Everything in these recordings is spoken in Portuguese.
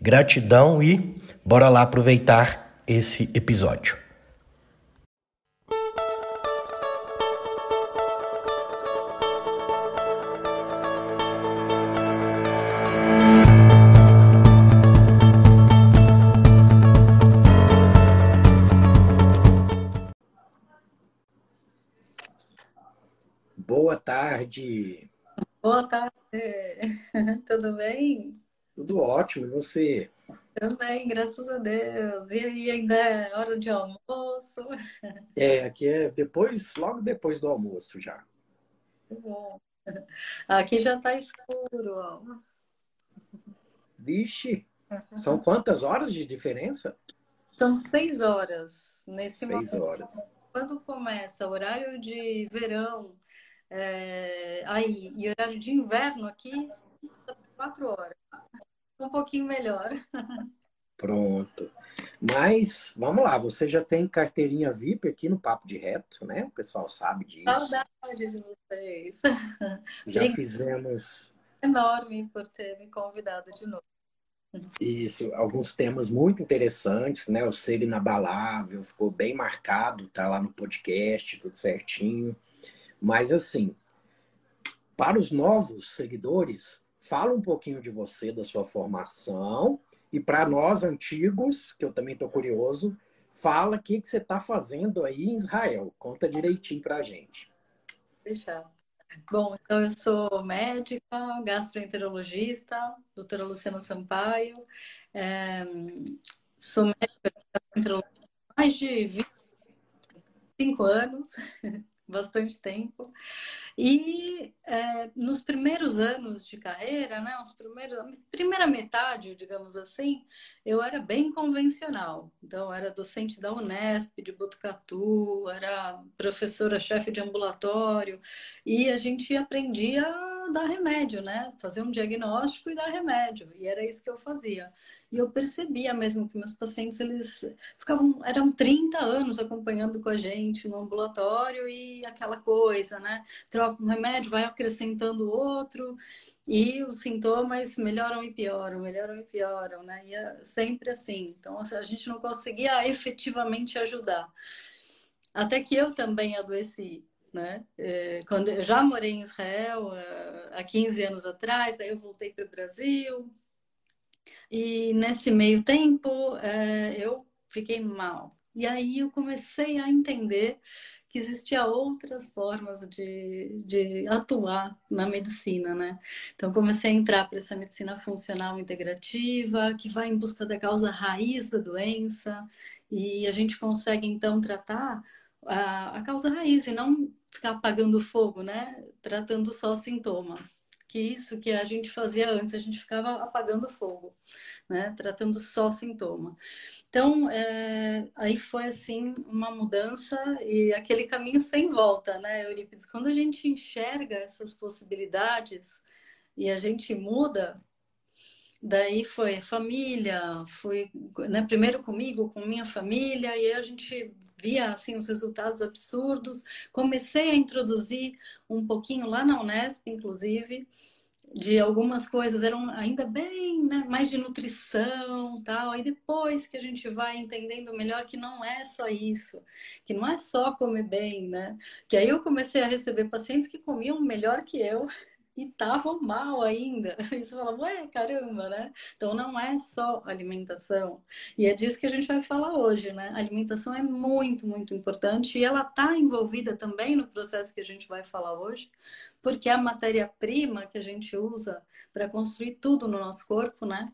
Gratidão e bora lá aproveitar esse episódio. Boa tarde. Boa tarde. Tudo bem? Tudo ótimo, e você? Também, graças a Deus. E aí, ainda é hora de almoço? É, aqui é depois, logo depois do almoço já. bom. Aqui já está escuro. Ó. Vixe, são quantas horas de diferença? São seis horas nesse seis momento. horas. Quando começa o horário de verão, é, aí, e horário de inverno aqui, quatro horas um pouquinho melhor. Pronto. Mas, vamos lá, você já tem carteirinha VIP aqui no Papo de Reto, né? O pessoal sabe disso. Saudade de vocês. Já Gente, fizemos. Enorme por ter me convidado de novo. Isso, alguns temas muito interessantes, né? O ser inabalável ficou bem marcado, tá lá no podcast, tudo certinho. Mas, assim, para os novos seguidores, Fala um pouquinho de você, da sua formação. E para nós antigos, que eu também estou curioso, fala o que, que você está fazendo aí em Israel. Conta direitinho para a gente. Deixar. Bom, então eu sou médica, gastroenterologista, doutora Luciana Sampaio. É, sou médica gastroenterologista há mais de 25 anos, bastante tempo. E é, nos primeiros anos de carreira, né, os primeiros, a primeira metade, digamos assim, eu era bem convencional. Então, era docente da Unesp, de Botucatu, era professora-chefe de ambulatório, e a gente aprendia dar remédio, né? Fazer um diagnóstico e dar remédio. E era isso que eu fazia. E eu percebia mesmo que meus pacientes, eles ficavam, eram 30 anos acompanhando com a gente no ambulatório e aquela coisa, né? Troca um remédio, vai acrescentando outro e os sintomas melhoram e pioram, melhoram e pioram, né? E é sempre assim. Então, a gente não conseguia efetivamente ajudar. Até que eu também adoeci né? É, quando eu já morei em Israel é, há 15 anos atrás, daí eu voltei para o Brasil e nesse meio tempo é, eu fiquei mal. E aí eu comecei a entender que existia outras formas de, de atuar na medicina, né? Então comecei a entrar para essa medicina funcional integrativa, que vai em busca da causa raiz da doença, e a gente consegue então tratar a, a causa raiz e não ficar apagando fogo, né? Tratando só sintoma. Que isso que a gente fazia antes, a gente ficava apagando fogo, né? Tratando só sintoma. Então, é, aí foi assim uma mudança e aquele caminho sem volta, né, Eurípides? Quando a gente enxerga essas possibilidades e a gente muda, daí foi família, foi né, primeiro comigo, com minha família, e aí a gente via assim os resultados absurdos. Comecei a introduzir um pouquinho lá na Unesp, inclusive, de algumas coisas eram ainda bem, né, mais de nutrição, tal. Aí depois que a gente vai entendendo melhor que não é só isso, que não é só comer bem, né? Que aí eu comecei a receber pacientes que comiam melhor que eu e estavam mal ainda. Você fala, ué, caramba, né? Então não é só alimentação. E é disso que a gente vai falar hoje, né? A alimentação é muito, muito importante e ela está envolvida também no processo que a gente vai falar hoje, porque é a matéria-prima que a gente usa para construir tudo no nosso corpo, né?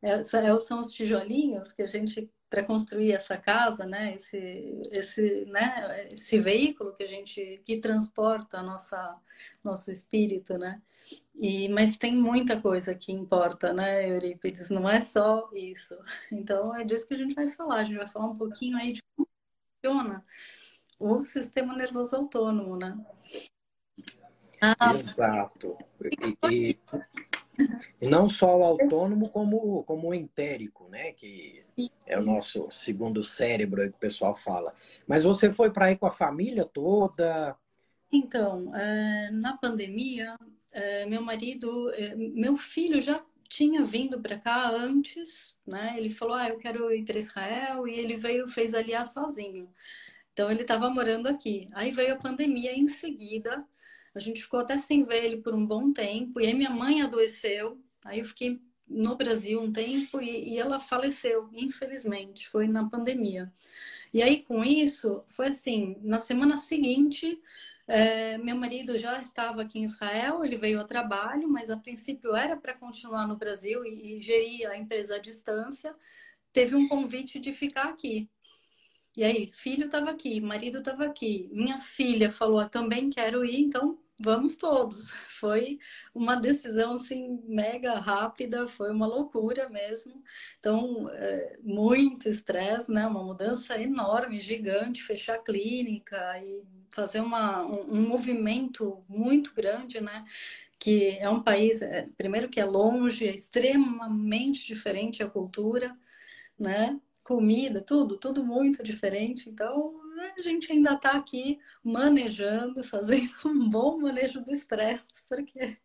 É, são os tijolinhos que a gente para construir essa casa, né? Esse, esse, né? Esse veículo que a gente que transporta nossa nosso espírito, né? E mas tem muita coisa que importa, né, Eurípides? Não é só isso. Então é disso que a gente vai falar. A gente vai falar um pouquinho aí de como funciona o sistema nervoso autônomo, né? Ah, Exato. E, e, e, não só o autônomo, como, como o entérico, né? Que é o nosso segundo cérebro que o pessoal fala. Mas você foi para aí com a família toda? Então, é, na pandemia, é, meu marido, é, meu filho já tinha vindo para cá antes, né? Ele falou, ah, eu quero ir para Israel e ele veio, fez aliar sozinho. Então ele estava morando aqui. Aí veio a pandemia em seguida. A gente ficou até sem ver ele por um bom tempo. E aí minha mãe adoeceu. Aí eu fiquei no Brasil um tempo e, e ela faleceu, infelizmente. Foi na pandemia. E aí com isso, foi assim: na semana seguinte, é, meu marido já estava aqui em Israel, ele veio a trabalho, mas a princípio era para continuar no Brasil e, e gerir a empresa à distância. Teve um convite de ficar aqui. E aí, filho estava aqui, marido estava aqui, minha filha falou, ah, também quero ir, então vamos todos. Foi uma decisão assim mega rápida, foi uma loucura mesmo. Então, é, muito estresse, né? Uma mudança enorme, gigante, fechar a clínica e fazer uma, um, um movimento muito grande, né? Que é um país, é, primeiro que é longe, é extremamente diferente a cultura, né? Comida, tudo, tudo muito diferente. Então, a gente ainda está aqui manejando, fazendo um bom manejo do estresse, porque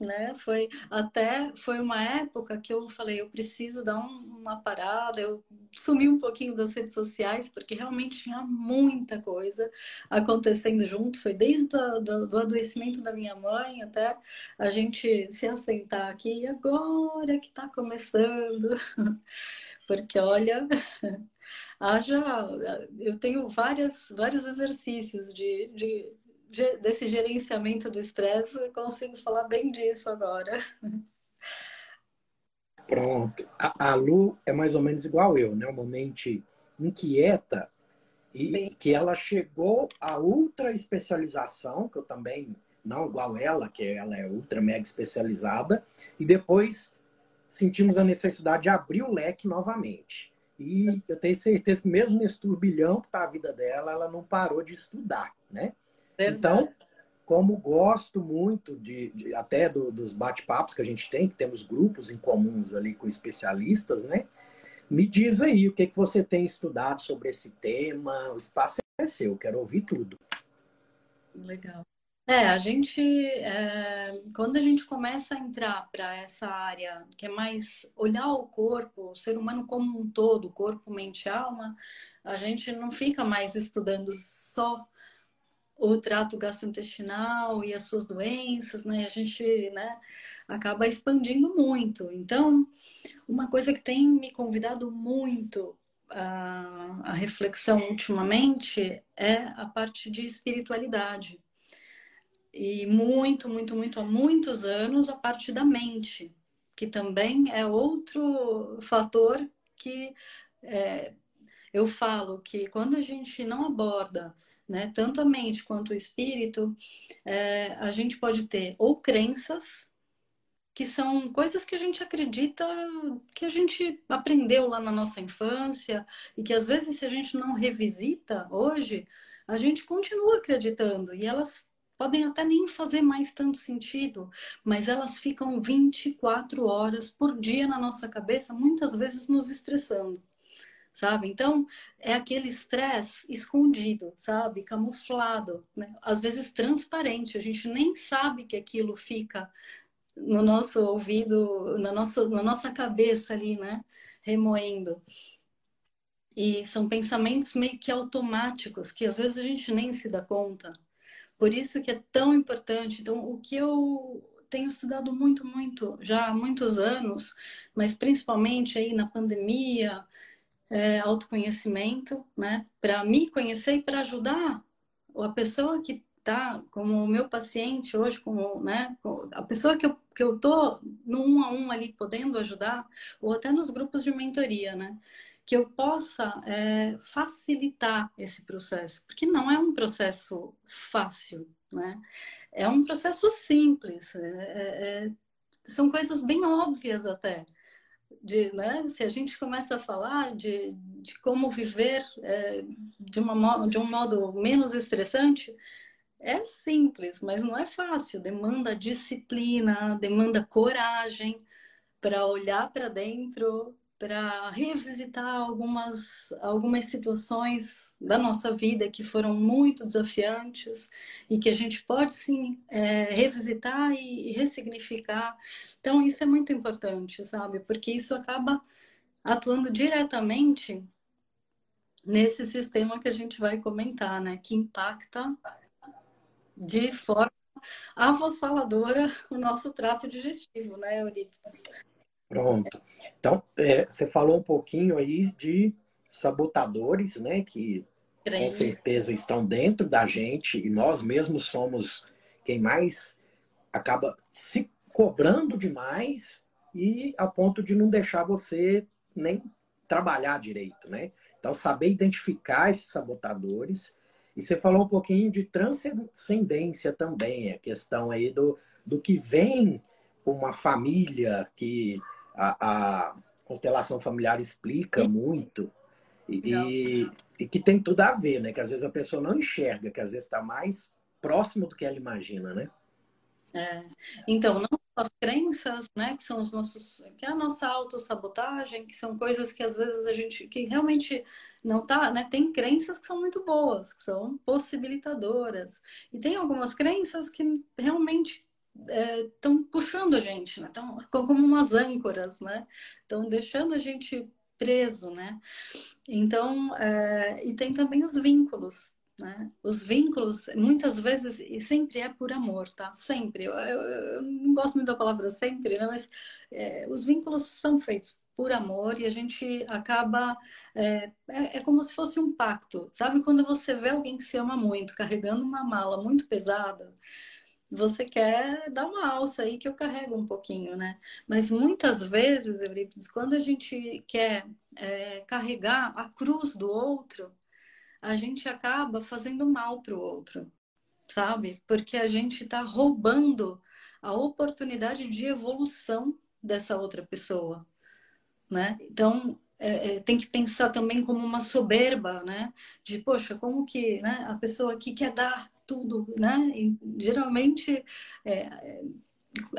né? Foi até foi uma época que eu falei, eu preciso dar um, uma parada, eu sumi um pouquinho das redes sociais porque realmente tinha muita coisa acontecendo junto, foi desde o do adoecimento da minha mãe até a gente se assentar aqui e agora que está começando porque olha, haja, eu tenho várias, vários exercícios de, de, de desse gerenciamento do estresse, consigo falar bem disso agora. Pronto. A, a, Lu é mais ou menos igual eu, né? Uma mente inquieta e Bem... que ela chegou à ultra especialização, que eu também, não igual ela, que ela é ultra mega especializada, e depois sentimos a necessidade de abrir o leque novamente. E eu tenho certeza que mesmo nesse turbilhão que está a vida dela, ela não parou de estudar, né? Verdade. Então, como gosto muito de, de até do, dos bate-papos que a gente tem, que temos grupos em comuns ali com especialistas, né? Me diz aí o que, que você tem estudado sobre esse tema. O espaço é seu, quero ouvir tudo. Legal. É, a gente, é, quando a gente começa a entrar para essa área que é mais olhar o corpo, o ser humano como um todo, corpo, mente alma, a gente não fica mais estudando só o trato gastrointestinal e as suas doenças, né? A gente, né, acaba expandindo muito. Então, uma coisa que tem me convidado muito a, a reflexão ultimamente é a parte de espiritualidade e muito, muito, muito há muitos anos a parte da mente, que também é outro fator que é, eu falo que quando a gente não aborda né, tanto a mente quanto o espírito, é, a gente pode ter ou crenças que são coisas que a gente acredita que a gente aprendeu lá na nossa infância e que às vezes se a gente não revisita hoje, a gente continua acreditando e elas podem até nem fazer mais tanto sentido, mas elas ficam 24 horas por dia na nossa cabeça, muitas vezes nos estressando. Sabe? Então, é aquele estresse escondido, sabe? Camuflado, né? às vezes transparente, a gente nem sabe que aquilo fica no nosso ouvido, na nossa, na nossa cabeça ali, né? Remoendo. E são pensamentos meio que automáticos, que às vezes a gente nem se dá conta, por isso que é tão importante. Então, o que eu tenho estudado muito, muito, já há muitos anos, mas principalmente aí na pandemia, é, autoconhecimento, né? Para me conhecer e para ajudar a pessoa que está como o meu paciente hoje, como, né? A pessoa que eu, que eu tô no um a um ali podendo ajudar, ou até nos grupos de mentoria, né? Que eu possa é, facilitar esse processo, porque não é um processo fácil, né? É um processo simples, é, é, é são coisas bem óbvias até. De, né, se a gente começa a falar de, de como viver é, de, uma, de um modo menos estressante, é simples, mas não é fácil. Demanda disciplina, demanda coragem para olhar para dentro, para revisitar algumas, algumas situações da nossa vida que foram muito desafiantes e que a gente pode sim é, revisitar e ressignificar. Então, isso é muito importante, sabe? Porque isso acaba atuando diretamente nesse sistema que a gente vai comentar, né? Que impacta de forma avassaladora o nosso trato digestivo, né, Eurípides? Pronto. Então, é, você falou um pouquinho aí de sabotadores, né? Que com certeza estão dentro da gente e nós mesmos somos quem mais acaba se cobrando demais e a ponto de não deixar você nem trabalhar direito, né? Então, saber identificar esses sabotadores. E você falou um pouquinho de transcendência também, a questão aí do, do que vem com uma família que a, a constelação familiar explica muito e, e, que tem tudo a ver, né? Que às vezes a pessoa não enxerga, que às vezes está mais próximo do que ela imagina, né? É. Então, não as crenças, né, que são os nossos, que é a nossa autossabotagem, que são coisas que às vezes a gente, que realmente não tá, né, tem crenças que são muito boas, que são possibilitadoras, e tem algumas crenças que realmente estão é, puxando a gente, né? Como umas âncoras, né? Estão deixando a gente preso, né? Então, é, e tem também os vínculos, né? Os vínculos, muitas vezes, e sempre é por amor, tá? Sempre. Eu, eu, eu não gosto muito da palavra sempre, né? Mas é, os vínculos são feitos por amor e a gente acaba. É, é, é, como se fosse um pacto. Sabe quando você vê alguém que se ama muito, carregando uma mala muito pesada? Você quer dar uma alça aí que eu carrego um pouquinho, né? Mas muitas vezes, Eurípides, quando a gente quer é, carregar a cruz do outro, a gente acaba fazendo mal para o outro, sabe? Porque a gente está roubando a oportunidade de evolução dessa outra pessoa, né? Então, é, é, tem que pensar também como uma soberba, né? De, poxa, como que né, a pessoa aqui quer dar tudo, né? E, geralmente é,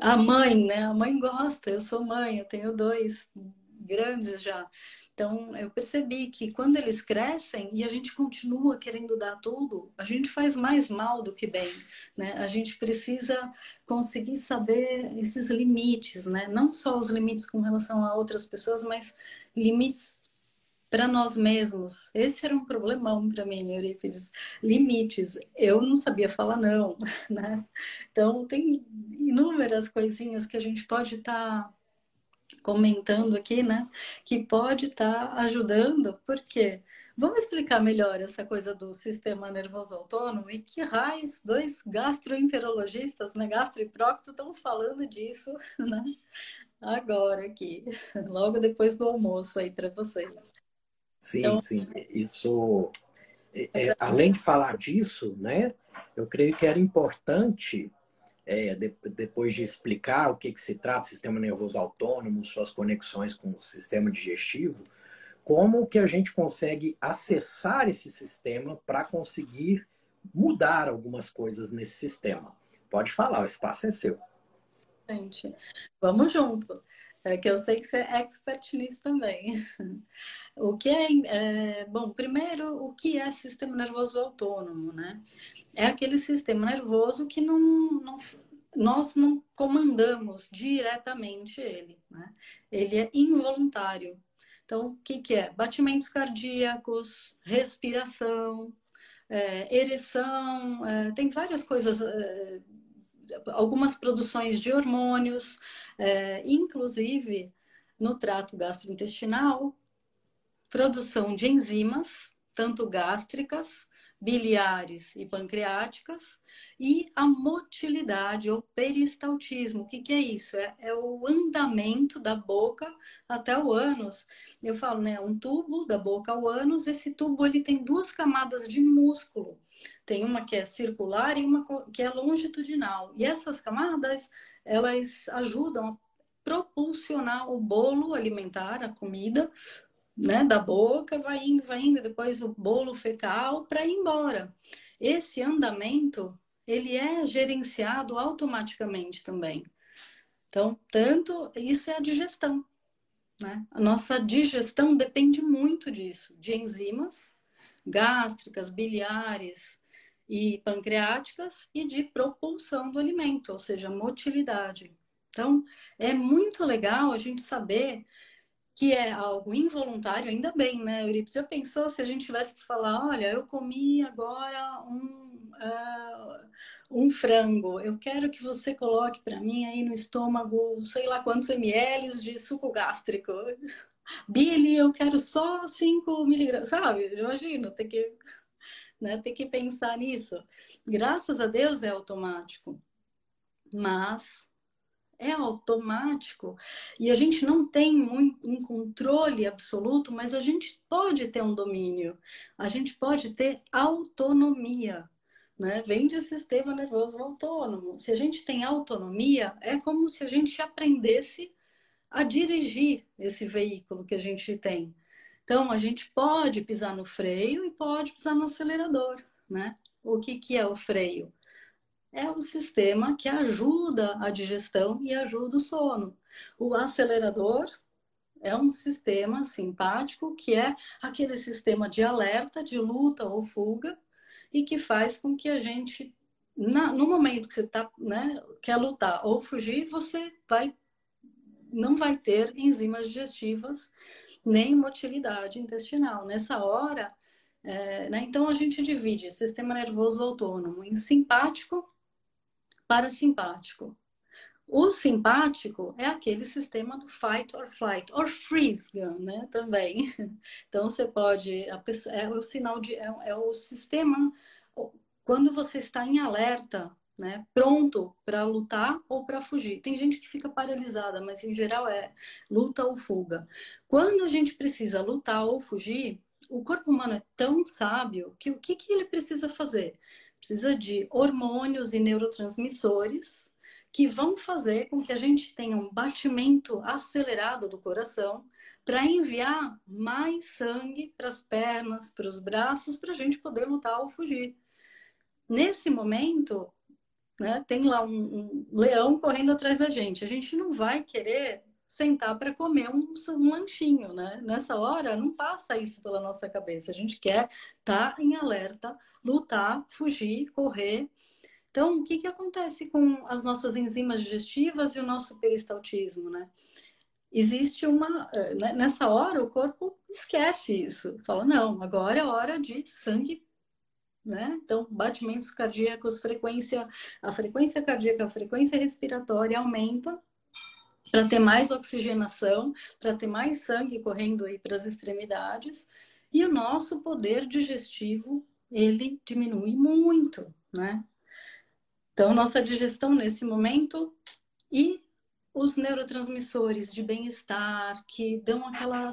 a mãe, né? A mãe gosta, eu sou mãe, eu tenho dois grandes já. Então, eu percebi que quando eles crescem e a gente continua querendo dar tudo, a gente faz mais mal do que bem, né? A gente precisa conseguir saber esses limites, né? Não só os limites com relação a outras pessoas, mas limites para nós mesmos. Esse era um problemão para mim, Eurípides. Limites. Eu não sabia falar não, né? Então, tem inúmeras coisinhas que a gente pode estar tá comentando aqui, né? Que pode estar tá ajudando, porque vamos explicar melhor essa coisa do sistema nervoso autônomo e que raios dois gastroenterologistas, né? Gastro e prócto estão falando disso, né? Agora aqui, logo depois do almoço aí para vocês. Sim, então... sim. Isso, é, é, além de falar disso, né? Eu creio que era importante é, de, depois de explicar o que, que se trata, sistema nervoso autônomo, suas conexões com o sistema digestivo, como que a gente consegue acessar esse sistema para conseguir mudar algumas coisas nesse sistema. Pode falar, o espaço é seu. Gente, vamos junto. É que eu sei que você é expert nisso também. O que é, é, bom, primeiro, o que é sistema nervoso autônomo, né? É aquele sistema nervoso que não, não nós não comandamos diretamente ele, né? Ele é involuntário. Então, o que, que é? Batimentos cardíacos, respiração, é, ereção, é, tem várias coisas é, algumas produções de hormônios, é, inclusive no trato gastrointestinal, produção de enzimas, tanto gástricas biliares e pancreáticas, e a motilidade ou peristaltismo. O que, que é isso? É, é, o andamento da boca até o ânus. Eu falo, né? Um tubo da boca ao ânus, esse tubo ele tem duas camadas de músculo. Tem uma que é circular e uma que é longitudinal. E essas camadas, elas ajudam a propulsionar o bolo alimentar, a comida, né, da boca, vai indo, vai indo, depois o bolo fecal para ir embora. Esse andamento, ele é gerenciado automaticamente também. Então, tanto isso é a digestão, né? A nossa digestão depende muito disso, de enzimas gástricas, biliares e pancreáticas e de propulsão do alimento, ou seja, motilidade. Então, é muito legal a gente saber que é algo involuntário, ainda bem, né, Euripides? Já pensou se a gente tivesse que falar, olha, eu comi agora um, uh, um frango, eu quero que você coloque para mim aí no estômago, sei lá quantos ml de suco gástrico. Billy, eu quero só 5 miligramas, sabe? Imagina, tem que, né, tem que pensar nisso. Graças a Deus é automático, mas é automático e a gente não tem um controle absoluto, mas a gente pode ter um domínio, a gente pode ter autonomia. Né? Vem de sistema nervoso autônomo. Se a gente tem autonomia, é como se a gente aprendesse a dirigir esse veículo que a gente tem. Então, a gente pode pisar no freio e pode pisar no acelerador, né? O que, que é o freio? É o sistema que ajuda a digestão e ajuda o sono. O acelerador é um sistema simpático que é aquele sistema de alerta, de luta ou fuga, e que faz com que a gente, na, no momento que você tá, né, quer lutar ou fugir, você vai, não vai ter enzimas digestivas nem motilidade intestinal. Nessa hora, é, né, então a gente divide sistema nervoso autônomo em simpático parasimpático. O simpático é aquele sistema do fight or flight, or freeze gun, né? Também. Então você pode. Pessoa, é o sinal de. É, é, o sistema. Quando você está em alerta, né? Pronto para lutar ou para fugir. Tem gente que fica paralisada, mas em geral é luta ou fuga. Quando a gente precisa lutar ou fugir, o corpo humano é tão sábio que o que, que ele precisa fazer? Precisa de hormônios e neurotransmissores que vão fazer com que a gente tenha um batimento acelerado do coração para enviar mais sangue para as pernas, para os braços, para a gente poder lutar ou fugir. Nesse momento, né, tem lá um, um, leão correndo atrás da gente. A gente não vai querer sentar para comer um, um, lanchinho, né? Nessa hora, não passa isso pela nossa cabeça. A gente quer estar tá em alerta, lutar, fugir, correr. Então, o que, que acontece com as nossas enzimas digestivas e o nosso peristaltismo, né? Existe uma. Eh, né, nessa hora, o corpo esquece isso. Fala, não, agora é hora de sangue né? Então, batimentos cardíacos, frequência, a frequência cardíaca, a frequência respiratória aumenta para ter mais oxigenação, para ter mais sangue correndo aí para as extremidades, e o nosso poder digestivo ele diminui muito, né? Então, nossa digestão nesse momento e os neurotransmissores de bem-estar que dão aquela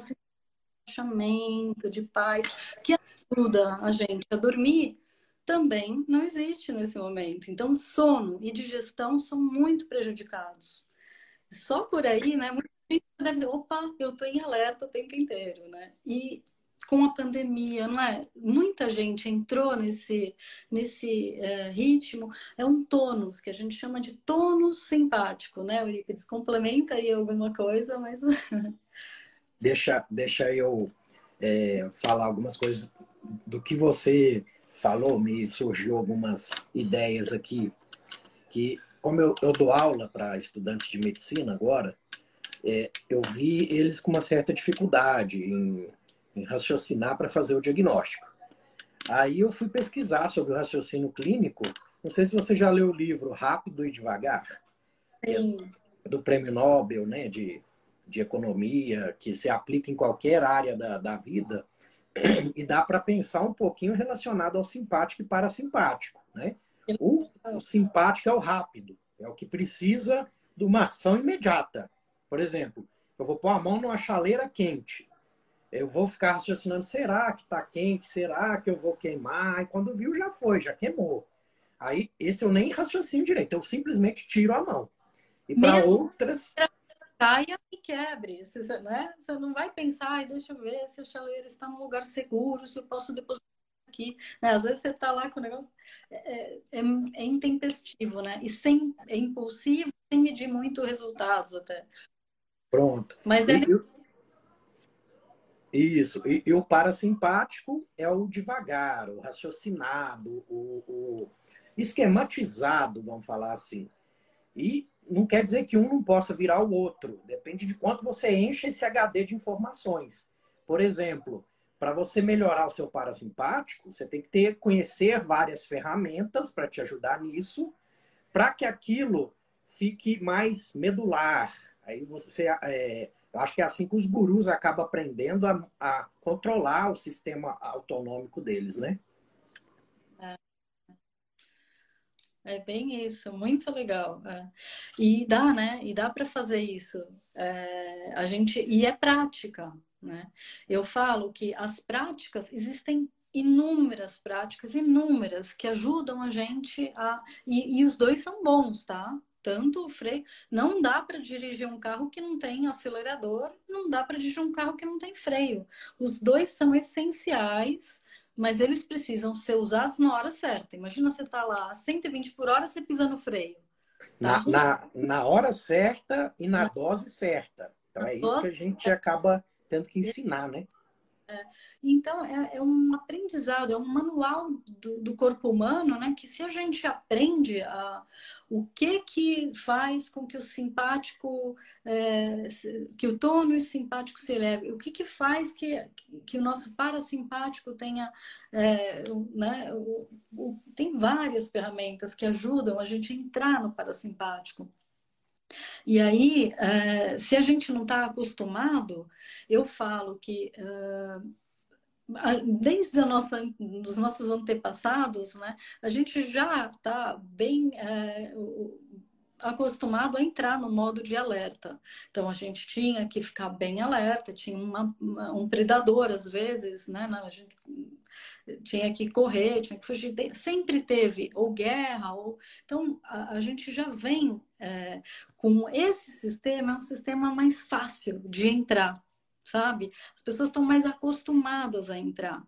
relaxamento, de paz, que ajuda a gente a dormir, também não existe nesse momento. Então, sono e digestão são muito prejudicados. Só por aí, né? Muita gente deve dizer, opa, eu estou em alerta o tempo inteiro, né? E com a pandemia, não é? Muita gente entrou nesse, nesse é, ritmo. É um tônus, que a gente chama de tônus simpático, né, Eurípides? Complementa aí alguma coisa, mas... deixa, deixa eu é, falar algumas coisas do que você falou, me surgiu algumas ideias aqui, que como eu, eu dou aula para estudantes de medicina agora, é, eu vi eles com uma certa dificuldade em, em raciocinar para fazer o diagnóstico. Aí eu fui pesquisar sobre o raciocínio clínico. Não sei se você já leu o livro Rápido e Devagar, Sim. do Prêmio Nobel né, de, de Economia, que se aplica em qualquer área da, da vida. e dá para pensar um pouquinho relacionado ao simpático e parasimpático, né? O, o simpático é o rápido, é o que precisa de uma ação imediata. Por exemplo, eu vou pôr a mão numa chaleira quente. Eu vou ficar raciocinando, será que está quente? Será que eu vou queimar? E quando viu, já foi, já queimou. Aí, esse eu nem raciocínio direito, eu simplesmente tiro a mão. E para outras. Caia e quebre. Você, né? você não vai pensar, deixa eu ver se a chaleira está num lugar seguro, se eu posso depositar aqui. Né? Às vezes você está lá com o negócio. É, é, é, intempestivo, né? E sem, é impulsivo, sem medir muito resultados até. Pronto. Mas é. Isso. E, e, o parasimpático é o devagar, o raciocinado, o, o esquematizado, vamos falar assim. E não quer dizer que um não possa virar o outro. Depende de quanto você enche esse HD de informações. Por exemplo, para você melhorar o seu parasimpático, você tem que ter conhecer várias ferramentas para te ajudar nisso, para que aquilo fique mais medular. Aí você, é, eu acho que é assim que os gurus acabam aprendendo a, a controlar o sistema autonômico deles, né? É bem isso, muito legal. É. E dá, né? E dá para fazer isso. É, a gente e é prática, né? Eu falo que as práticas existem inúmeras práticas, inúmeras que ajudam a gente a e, e os dois são bons, tá? Tanto o freio, não dá para dirigir um carro que não tem acelerador, não dá para dirigir um carro que não tem freio. Os dois são essenciais mas eles precisam ser usados na hora certa. Imagina você tá lá 120 por hora, você pisa no freio. Tá? Na, na, na, hora certa e na, na dose certa. Então é isso que a gente acaba tendo que ensinar, né? É. Então, é, é, um aprendizado, é um manual do, do, corpo humano, né? Que se a gente aprende a, o que que faz com que o simpático, é, que o tônus simpático se eleve, o que que faz que, que o nosso parasimpático tenha, é, né? O, o, tem várias ferramentas que ajudam a gente a entrar no parasimpático. E aí, uh, se a gente não está acostumado, eu falo que uh, desde a nossa, dos nossos antepassados, né, a gente já está bem uh, acostumado a entrar no modo de alerta. Então a gente tinha que ficar bem alerta, tinha uma, um predador às vezes, né? A gente tinha que correr, tinha que fugir. Sempre teve ou guerra ou então a, a gente já vem é, com esse sistema é um sistema mais fácil de entrar, sabe? As pessoas estão mais acostumadas a entrar.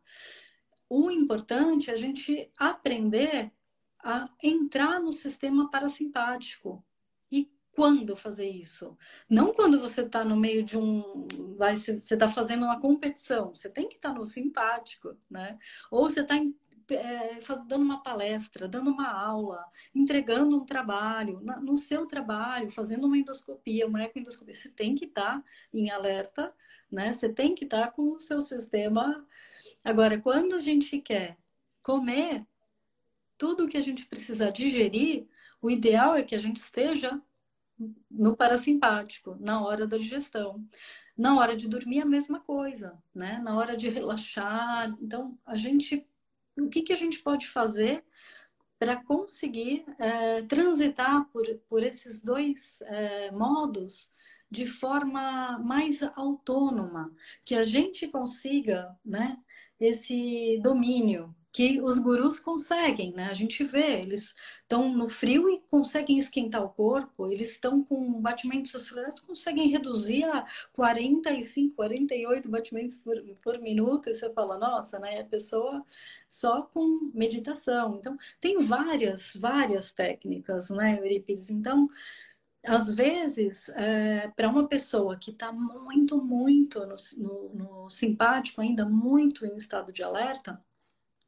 O importante é a gente aprender a entrar no sistema parasimpático. Quando fazer isso? Não quando você está no meio de um. Vai, você está fazendo uma competição. Você tem que estar tá no simpático, né? Ou você está é, dando uma palestra, dando uma aula, entregando um trabalho, na, no seu trabalho, fazendo uma endoscopia, uma ecoendoscopia, você tem que estar tá em alerta, né? Você tem que estar tá com o seu sistema. Agora, quando a gente quer comer, tudo que a gente precisa digerir, o ideal é que a gente esteja no parasimpático, na hora da digestão. Na hora de dormir, a mesma coisa, né? Na hora de relaxar. Então, a gente. O que, que a gente pode fazer para conseguir é, transitar por, por esses dois é, modos de forma mais autônoma, que a gente consiga né, esse domínio que os gurus conseguem, né? A gente vê, eles estão no frio e conseguem esquentar o corpo, eles estão com batimentos acelerados, conseguem reduzir a 45, 48 batimentos por, por minuto, e você fala, nossa, né? A pessoa só com meditação. Então, tem várias, várias técnicas, né, Euripides? Então, às vezes, é, para uma pessoa que está muito, muito no, no, no simpático, ainda muito em estado de alerta,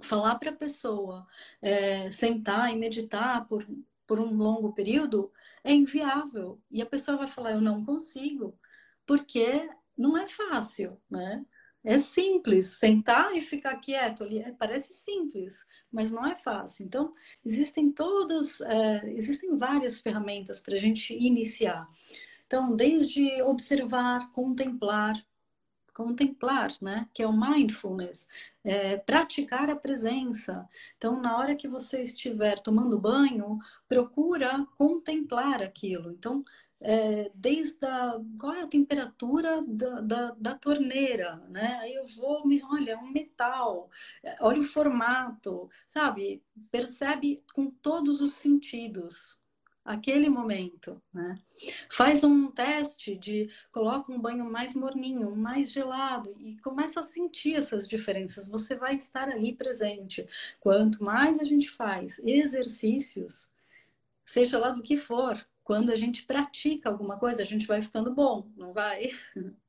falar para a pessoa é, sentar e meditar por, por um longo período é inviável. E a pessoa vai falar, eu não consigo, porque não é fácil, né? É simples, sentar e ficar quieto ali, é, parece simples, mas não é fácil. Então, existem todas, é, existem várias ferramentas para a gente iniciar. Então, desde observar, contemplar, contemplar, né? Que é o mindfulness, é, praticar a presença. Então, na hora que você estiver tomando banho, procura contemplar aquilo. Então, é, desde a, qual é a temperatura da, da, da, torneira, né? Aí eu vou, me, olha, um metal, é, olha o formato, sabe? Percebe com todos os sentidos aquele momento, né? Faz um teste de coloca um banho mais morninho, mais gelado e começa a sentir essas diferenças. Você vai estar ali presente. Quanto mais a gente faz exercícios, seja lá do que for, quando a gente pratica alguma coisa, a gente vai ficando bom, não vai?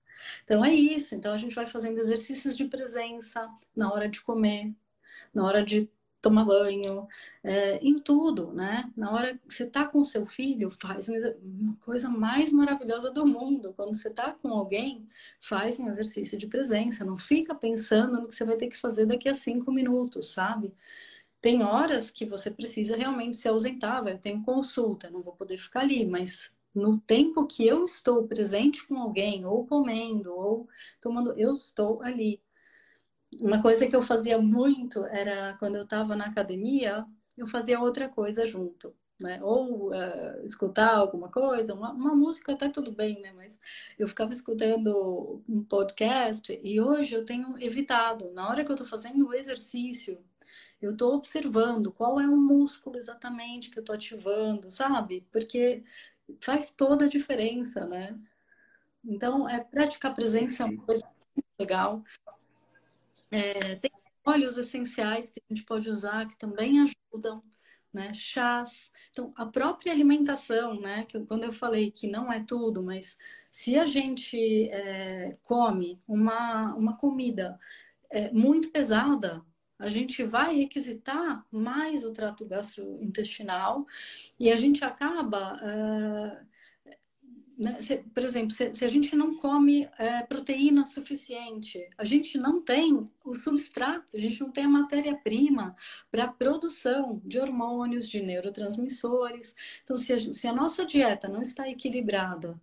Então é isso. Então a gente vai fazendo exercícios de presença na hora de comer, na hora de tomar banho, é, em tudo, né? Na hora que você está com o seu filho, faz uma coisa mais maravilhosa do mundo. Quando você está com alguém, faz um exercício de presença. Não fica pensando no que você vai ter que fazer daqui a cinco minutos, sabe? Tem horas que você precisa realmente se ausentar, vai ter consulta, não vou poder ficar ali, mas no tempo que eu estou presente com alguém, ou comendo, ou tomando, eu estou ali. Uma coisa que eu fazia muito era quando eu estava na academia, eu fazia outra coisa junto. Né? Ou uh, escutar alguma coisa, uma, uma, música até tudo bem, né? Mas eu ficava escutando um podcast e hoje eu tenho evitado. Na hora que eu estou fazendo o exercício, eu estou observando qual é o músculo exatamente que eu estou ativando, sabe? Porque faz toda a diferença, né? Então, é praticar presença é uma coisa muito legal. É, tem óleos essenciais que a gente pode usar que também ajudam, né? Chás. Então, a própria alimentação, né? Que quando eu falei que não é tudo, mas se a gente é, come uma, uma comida é, muito pesada, a gente vai requisitar mais o trato gastrointestinal e a gente acaba. Uh, né, se, por exemplo, se, se, a gente não come uh, proteína suficiente, a gente não tem o substrato, a gente não tem a matéria-prima para a produção de hormônios, de neurotransmissores. Então, se a, se a nossa dieta não está equilibrada,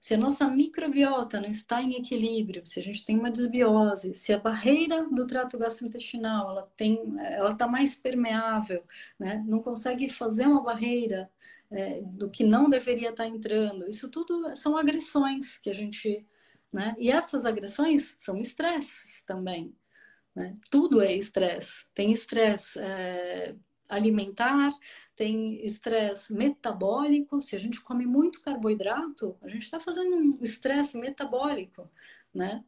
se a nossa microbiota não está em equilíbrio, se a gente tem uma desbiose, se a barreira do trato gastrointestinal ela tem, ela está mais permeável, né? não consegue fazer uma barreira é, do que não deveria estar tá entrando, isso tudo são agressões que a gente, né? E essas agressões são estresses também. Né? Tudo é estresse. Tem estresse é, alimentar, tem estresse metabólico. Se a gente come muito carboidrato, a gente está fazendo um estresse metabólico, né?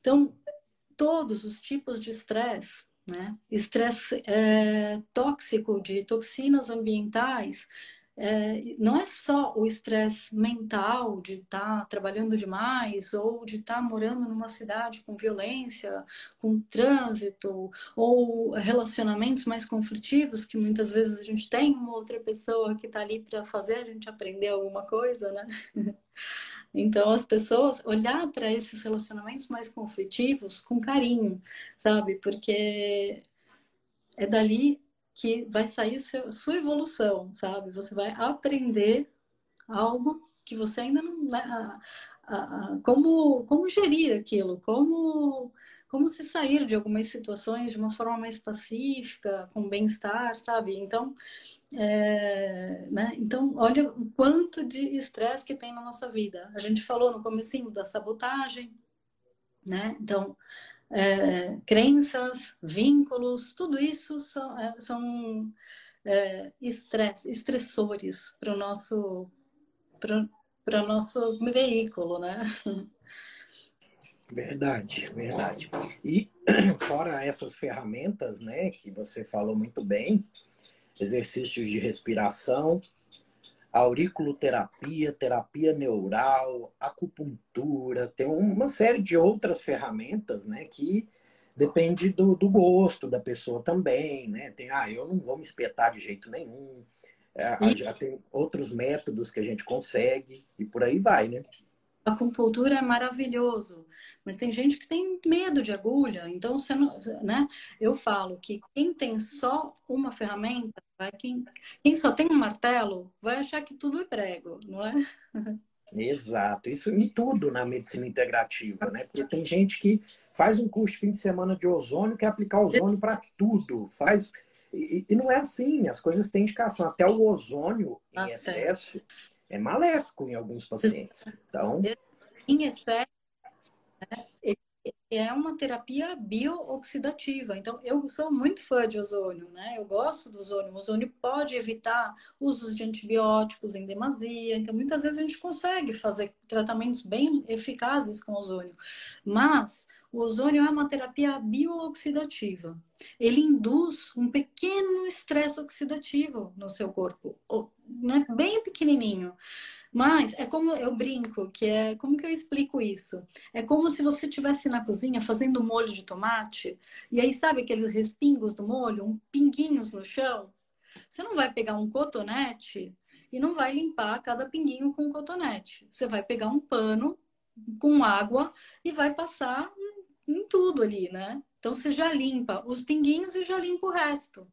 Então, todos os tipos de estresse, né? Estresse é, tóxico de toxinas ambientais, é, não é só o estresse mental de estar tá trabalhando demais ou de estar tá morando numa cidade com violência, com trânsito ou relacionamentos mais conflitivos que muitas vezes a gente tem uma outra pessoa que está ali para fazer a gente aprender alguma coisa, né? Então, as pessoas olhar para esses relacionamentos mais conflitivos com carinho, sabe? Porque é dali que vai sair seu, sua evolução, sabe? Você vai aprender algo que você ainda não. Né, a, a, como, como gerir aquilo, como, como se sair de algumas situações de uma forma mais pacífica, com bem-estar, sabe? Então, é, né? então, olha o quanto de estresse que tem na nossa vida. A gente falou no comecinho da sabotagem, né? Então, é, crenças, vínculos, tudo isso são, é, são é, estress, estressores para o nosso, para nosso veículo, né? Verdade, verdade. E fora essas ferramentas, né, que você falou muito bem, exercícios de respiração, auriculoterapia, terapia neural, acupuntura, tem uma série de outras ferramentas, né, que depende do, do gosto da pessoa também, né? Tem, ah, eu não vou me espetar de jeito nenhum. É, já tem outros métodos que a gente consegue e por aí vai, né? A acupuntura é maravilhoso, mas tem gente que tem medo de agulha, então você não, né? Eu falo que quem tem só uma ferramenta, vai quem, quem só tem um martelo, vai achar que tudo é prego, não é? Exato, isso em tudo na medicina integrativa, né? Porque tem gente que faz um curso de fim de semana de ozônio, quer aplicar ozônio para tudo, faz e, e, não é assim, as coisas têm indicação. Até o ozônio em excesso é maléfico em alguns pacientes. Então, em excesso, né, é uma terapia biooxidativa. Então, eu sou muito fã de ozônio, né? Eu gosto do ozônio. O ozônio pode evitar usos de antibióticos em demasia. Então, muitas vezes a gente consegue fazer tratamentos bem eficazes com ozônio. Mas o ozônio é uma terapia biooxidativa. Ele induz um pequeno estresse oxidativo no seu corpo, né? bem pequenininho. Mas é como eu brinco, que é como que eu explico isso? É como se você estivesse na cozinha fazendo molho de tomate, e aí sabe aqueles respingos do molho, um pinguinhos no chão? Você não vai pegar um cotonete e não vai limpar cada pinguinho com um cotonete. Você vai pegar um pano com água e vai passar em tudo ali, né? Então você já limpa os pinguinhos e já limpa o resto.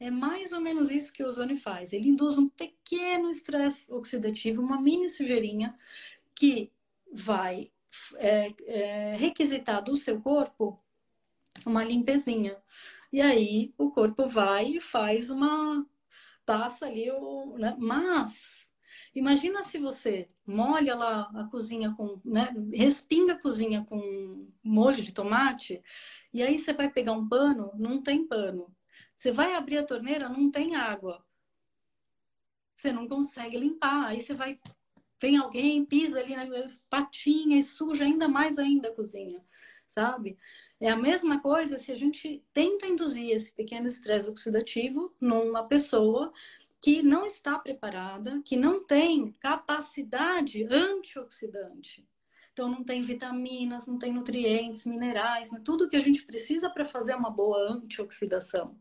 É mais ou menos isso que o ozônio faz. Ele induz um pequeno estresse oxidativo, uma mini sujeirinha, que vai é, é, requisitar do seu corpo uma limpezinha. E aí o corpo vai e faz uma. passa ali o. Né? Mas imagina se você molha lá a cozinha com. Né? respinga a cozinha com molho de tomate, e aí você vai pegar um pano, não tem pano. Você vai abrir a torneira, não tem água. Você não consegue limpar. Aí você vai. Vem alguém, pisa ali na patinha e suja ainda mais ainda a cozinha, sabe? É a mesma coisa se a gente tenta induzir esse pequeno estresse oxidativo numa pessoa que não está preparada, que não tem capacidade antioxidante. Então, não tem vitaminas, não tem nutrientes, minerais, né? tudo que a gente precisa para fazer uma boa antioxidação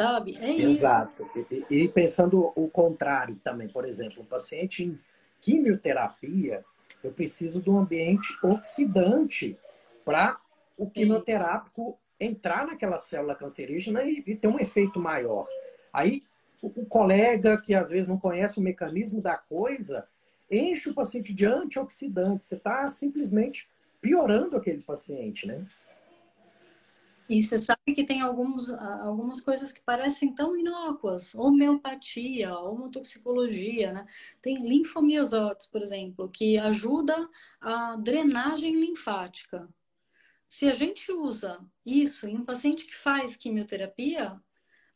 sabe? É isso. Exato. E, e, pensando o contrário também, por exemplo, um paciente em quimioterapia, eu preciso de um ambiente oxidante para o quimioterápico entrar naquela célula cancerígena e, e ter um efeito maior. Aí o, o colega que às vezes não conhece o mecanismo da coisa enche o paciente de antioxidante. Você está simplesmente piorando aquele paciente, né? E você sabe que tem alguns, algumas coisas que parecem tão inócuas, homeopatia, homotoxicologia, né? Tem linfomiosotes, por exemplo, que ajuda a drenagem linfática. Se a gente usa isso em um paciente que faz quimioterapia,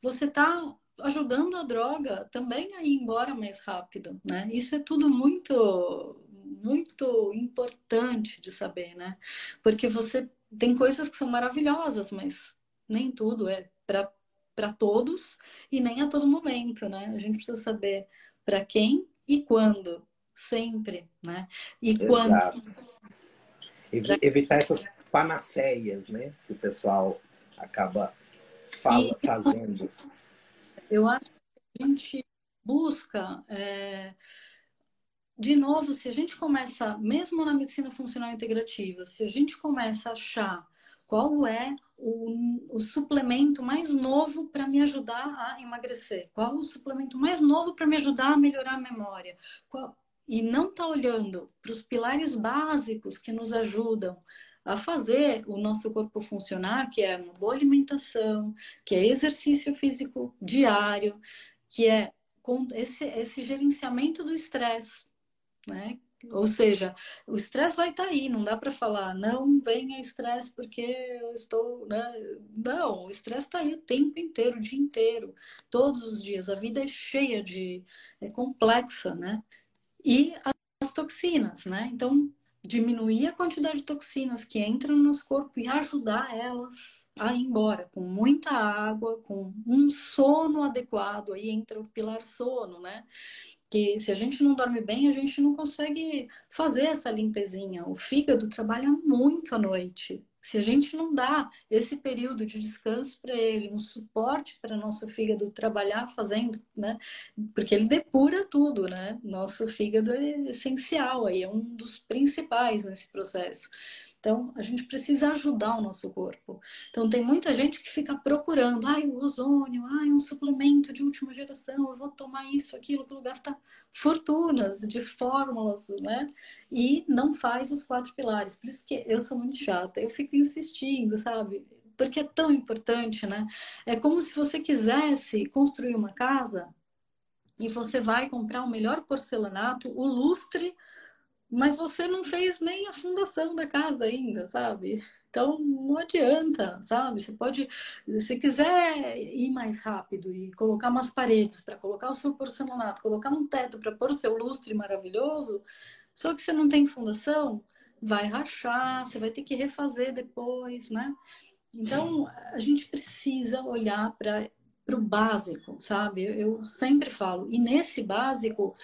você está ajudando a droga também a ir embora mais rápido, né? Isso é tudo muito, muito importante de saber, né? Porque você tem coisas que são maravilhosas, mas nem tudo é para todos e nem a todo momento, né? A gente precisa saber para quem e quando, sempre, né? E Exato. quando. Evitar essas panaceias, né? Que o pessoal acaba fala, e, fazendo. Eu acho que a gente busca. É de novo, se a gente começa, mesmo na medicina funcional integrativa, se a gente começa a achar qual é o, o suplemento mais novo para me ajudar a emagrecer, qual o suplemento mais novo para me ajudar a melhorar a memória, qual, e não está olhando para os pilares básicos que nos ajudam a fazer o nosso corpo funcionar, que é uma boa alimentação, que é exercício físico diário, que é esse, esse gerenciamento do estresse né? Ou seja, o estresse vai estar tá aí, não dá para falar, não venha estresse porque eu estou. Né? Não, o estresse está aí o tempo inteiro, o dia inteiro, todos os dias. A vida é cheia de. é complexa, né? E as toxinas, né? Então, diminuir a quantidade de toxinas que entram no nosso corpo e ajudar elas a ir embora, com muita água, com um sono adequado. Aí entra o pilar sono, né? Que se a gente não dorme bem, a gente não consegue fazer essa limpezinha. O fígado trabalha muito à noite. Se a gente não dá esse período de descanso para ele, um suporte para nosso fígado trabalhar fazendo, né? Porque ele depura tudo, né? Nosso fígado é essencial aí, é um dos principais nesse processo. Então, a gente precisa ajudar o nosso corpo. Então, tem muita gente que fica procurando, ai, o ozônio, ai, um suplemento de última geração, eu vou tomar isso, aquilo, aquilo, gasta fortunas de fórmulas, né? E não faz os quatro pilares. Por isso que eu sou muito chata, eu fico insistindo, sabe? Porque é tão importante, né? É como se você quisesse construir uma casa e você vai comprar o melhor porcelanato, o lustre mas você não fez nem a fundação da casa ainda, sabe? Então não adianta, sabe? Você pode, se quiser ir mais rápido e colocar umas paredes para colocar o seu porcelanato, colocar um teto para pôr seu lustre maravilhoso, só que você não tem fundação, vai rachar, você vai ter que refazer depois, né? Então a gente precisa olhar para para o básico, sabe? Eu sempre falo, e nesse básico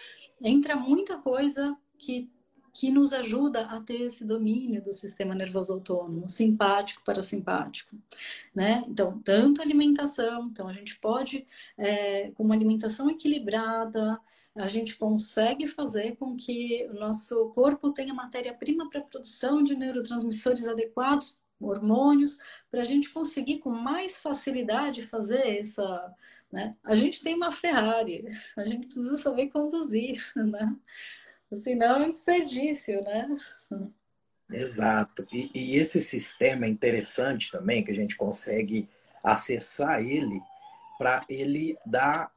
entra muita coisa que que nos ajuda a ter esse domínio do sistema nervoso autônomo, simpático para simpático, né? Então, tanto alimentação, então a gente pode, é, com uma alimentação equilibrada, a gente consegue fazer com que o nosso corpo tenha matéria-prima para a produção de neurotransmissores adequados, hormônios, para a gente conseguir com mais facilidade fazer essa. Né? A gente tem uma Ferrari, a gente precisa saber conduzir, né? Senão é um desperdício, né? Exato. E, e, esse sistema é interessante também, que a gente consegue acessar ele para ele dar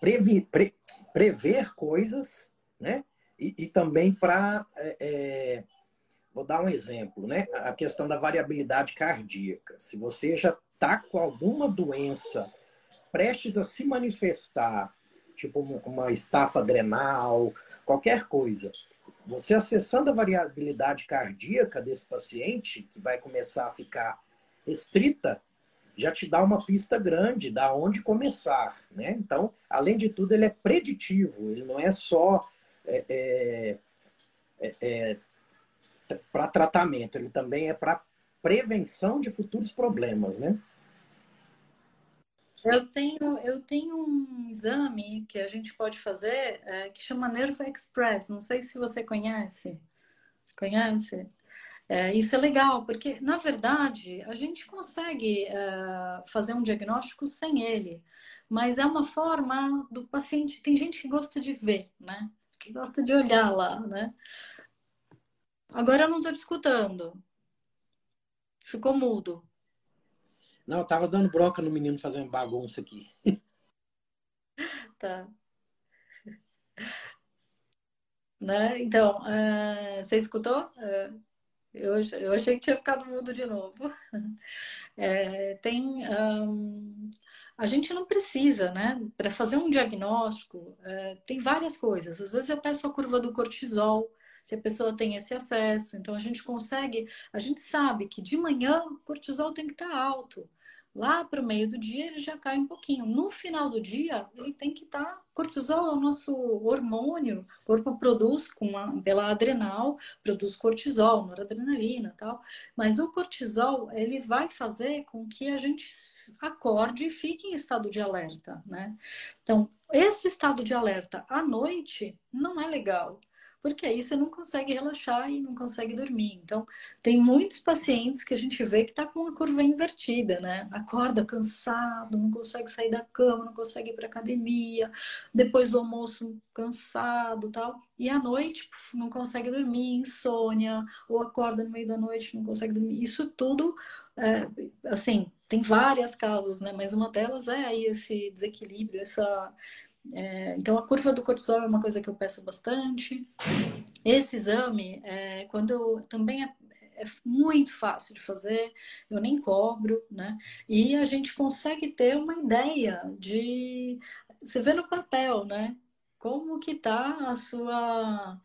previ, pre, prever coisas, né? E, e também para é, é, vou dar um exemplo, né? A questão da variabilidade cardíaca. Se você já está com alguma doença prestes a se manifestar, tipo uma estafa adrenal, qualquer coisa. Você acessando a variabilidade cardíaca desse paciente, que vai começar a ficar restrita, já te dá uma pista grande da onde começar, né? Então, além de tudo, ele é preditivo, ele não é só é, é, é, é para tratamento, ele também é para prevenção de futuros problemas, né? Eu tenho, eu tenho um exame que a gente pode fazer é, que chama Nervo Express. Não sei se você conhece. Conhece? É, isso é legal, porque, na verdade, a gente consegue é, fazer um diagnóstico sem ele, mas é uma forma do paciente. Tem gente que gosta de ver, né? Que gosta de olhar lá, né? Agora eu não estou escutando. Ficou mudo. Não, eu tava dando bronca no menino fazendo bagunça aqui. Tá. Né? Então, uh, você escutou? Uh, eu, eu achei que tinha ficado mudo de novo. É, tem. Um, a gente não precisa, né? Para fazer um diagnóstico, é, tem várias coisas. Às vezes eu peço a curva do cortisol, se a pessoa tem esse acesso. Então a gente consegue, a gente sabe que de manhã o cortisol tem que estar alto. Lá para o meio do dia ele já cai um pouquinho. No final do dia ele tem que estar tá, cortisol é o nosso hormônio, o corpo produz com uma, pela adrenal, produz cortisol, noradrenalina, tal. Mas o cortisol ele vai fazer com que a gente acorde e fique em estado de alerta, né? Então esse estado de alerta à noite não é legal porque aí você não consegue relaxar e não consegue dormir. Então, tem muitos pacientes que a gente vê que tá com a curva invertida, né? Acorda cansado, não consegue sair da cama, não consegue ir para academia, depois do almoço cansado, tal, e à noite puf, não consegue dormir, insônia, ou acorda no meio da noite, não consegue dormir. Isso tudo, é, assim, tem várias causas, né? Mas uma delas é aí esse desequilíbrio, essa é, então, a curva do cortisol é uma coisa que eu peço bastante. Esse exame, é, quando eu, também é, é, muito fácil de fazer, eu nem cobro, né? E a gente consegue ter uma ideia de. Você vê no papel, né? Como que tá a sua.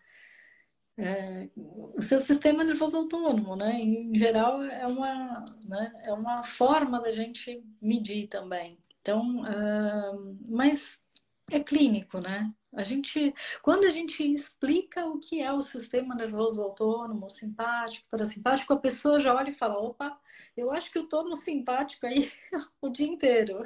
É, o seu sistema nervoso autônomo, né? Em geral, é uma, né? é uma forma da gente medir também. Então, mas é clínico, né? A gente, quando a gente explica o que é o sistema nervoso autônomo, simpático, parasimpático, a pessoa já olha e fala: opa, eu acho que eu tô no simpático aí o dia inteiro.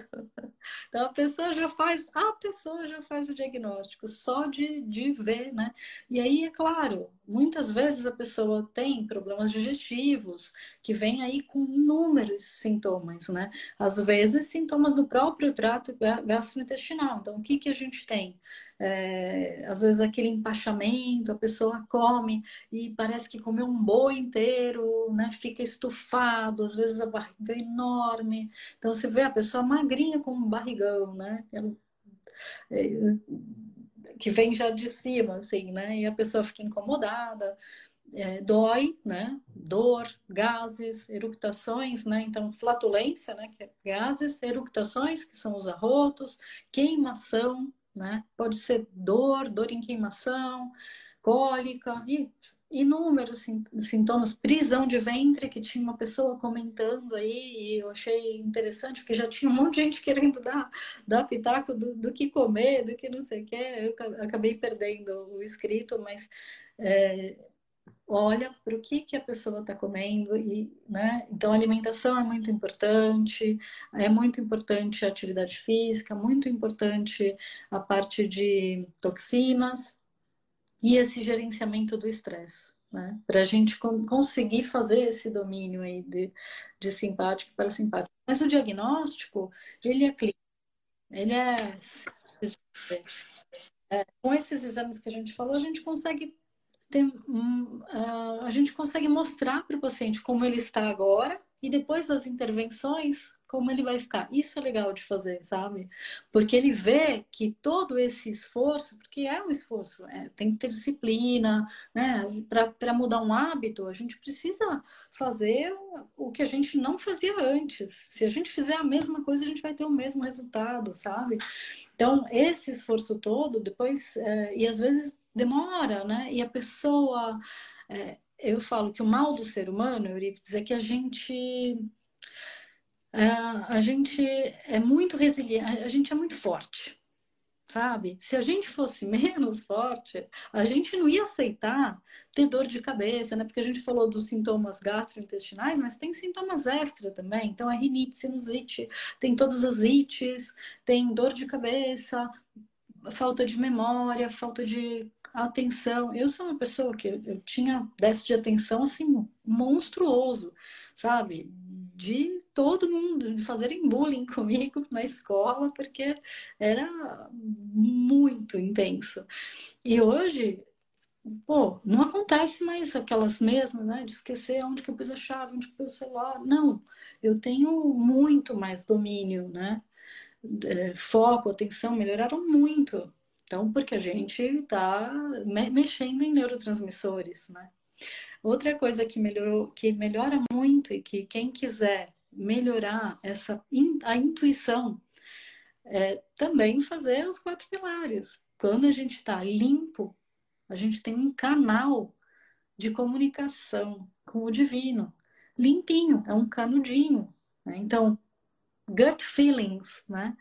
Então a pessoa já faz, a pessoa já faz o diagnóstico só de, de ver, né? E aí, é claro, muitas vezes a pessoa tem problemas digestivos que vem aí com inúmeros sintomas, né? Às vezes sintomas do próprio trato gastrointestinal. Então, o que, que a gente tem? É, às vezes aquele empachamento, a pessoa come e parece que comeu um boi inteiro, né? Fica estufado, às vezes a barriga é enorme. Então você vê a pessoa magrinha com um barrigão, né? É, que vem já de cima, assim, né? E a pessoa fica incomodada. É, dói, né? Dor, gases, eructações, né? Então, flatulência, né? Que é gases, eructações, que são os arrotos, queimação, né? Pode ser dor, dor em queimação, cólica e inúmeros sintomas, prisão de ventre, que tinha uma pessoa comentando aí, e eu achei interessante, porque já tinha um monte de gente querendo dar, dar pitaco do, do que comer, do que não sei o que, eu acabei perdendo o escrito, mas é, olha para o que, que a pessoa está comendo e, né? Então, alimentação é muito importante, é muito importante a atividade física, muito importante a parte de toxinas e esse gerenciamento do estresse, né? Para a gente conseguir fazer esse domínio aí de, de simpático para simpático. Mas o diagnóstico, ele é clínico, ele é, é com esses exames que a gente falou, a gente consegue tem, uh, a gente consegue mostrar para o paciente como ele está agora e depois das intervenções, como ele vai ficar. Isso é legal de fazer, sabe? Porque ele vê que todo esse esforço, porque é um esforço, é, tem que ter disciplina, né? Para mudar um hábito, a gente precisa fazer o que a gente não fazia antes. Se a gente fizer a mesma coisa, a gente vai ter o mesmo resultado, sabe? Então, esse esforço todo, depois, é, e às vezes demora, né? E a pessoa. É, eu falo que o mal do ser humano, Eurípides, é que a gente. É, a gente é muito resiliente, a gente é muito forte sabe? Se a gente fosse menos forte, a gente não ia aceitar ter dor de cabeça, né? Porque a gente falou dos sintomas gastrointestinais, mas tem sintomas extra também. Então, a rinite, sinusite, tem todas as ites, tem dor de cabeça, falta de memória, falta de atenção. Eu sou uma pessoa que eu tinha déficit de atenção assim monstruoso, sabe? De todo mundo de fazerem bullying comigo na escola porque era muito intenso. E hoje pô, não acontece mais aquelas mesmas, né? De esquecer onde que eu pus a chave, onde que eu pus o celular. Não, eu tenho muito mais domínio, né? É, foco, atenção melhoraram muito. Então, porque a gente está me mexendo em neurotransmissores, né? Outra coisa que melhorou, que melhora muito e que quem quiser melhorar essa a intuição é também fazer os quatro pilares. Quando a gente está limpo, a gente tem um canal de comunicação com o divino, limpinho, é um canudinho. Né? Então, gut feelings, né?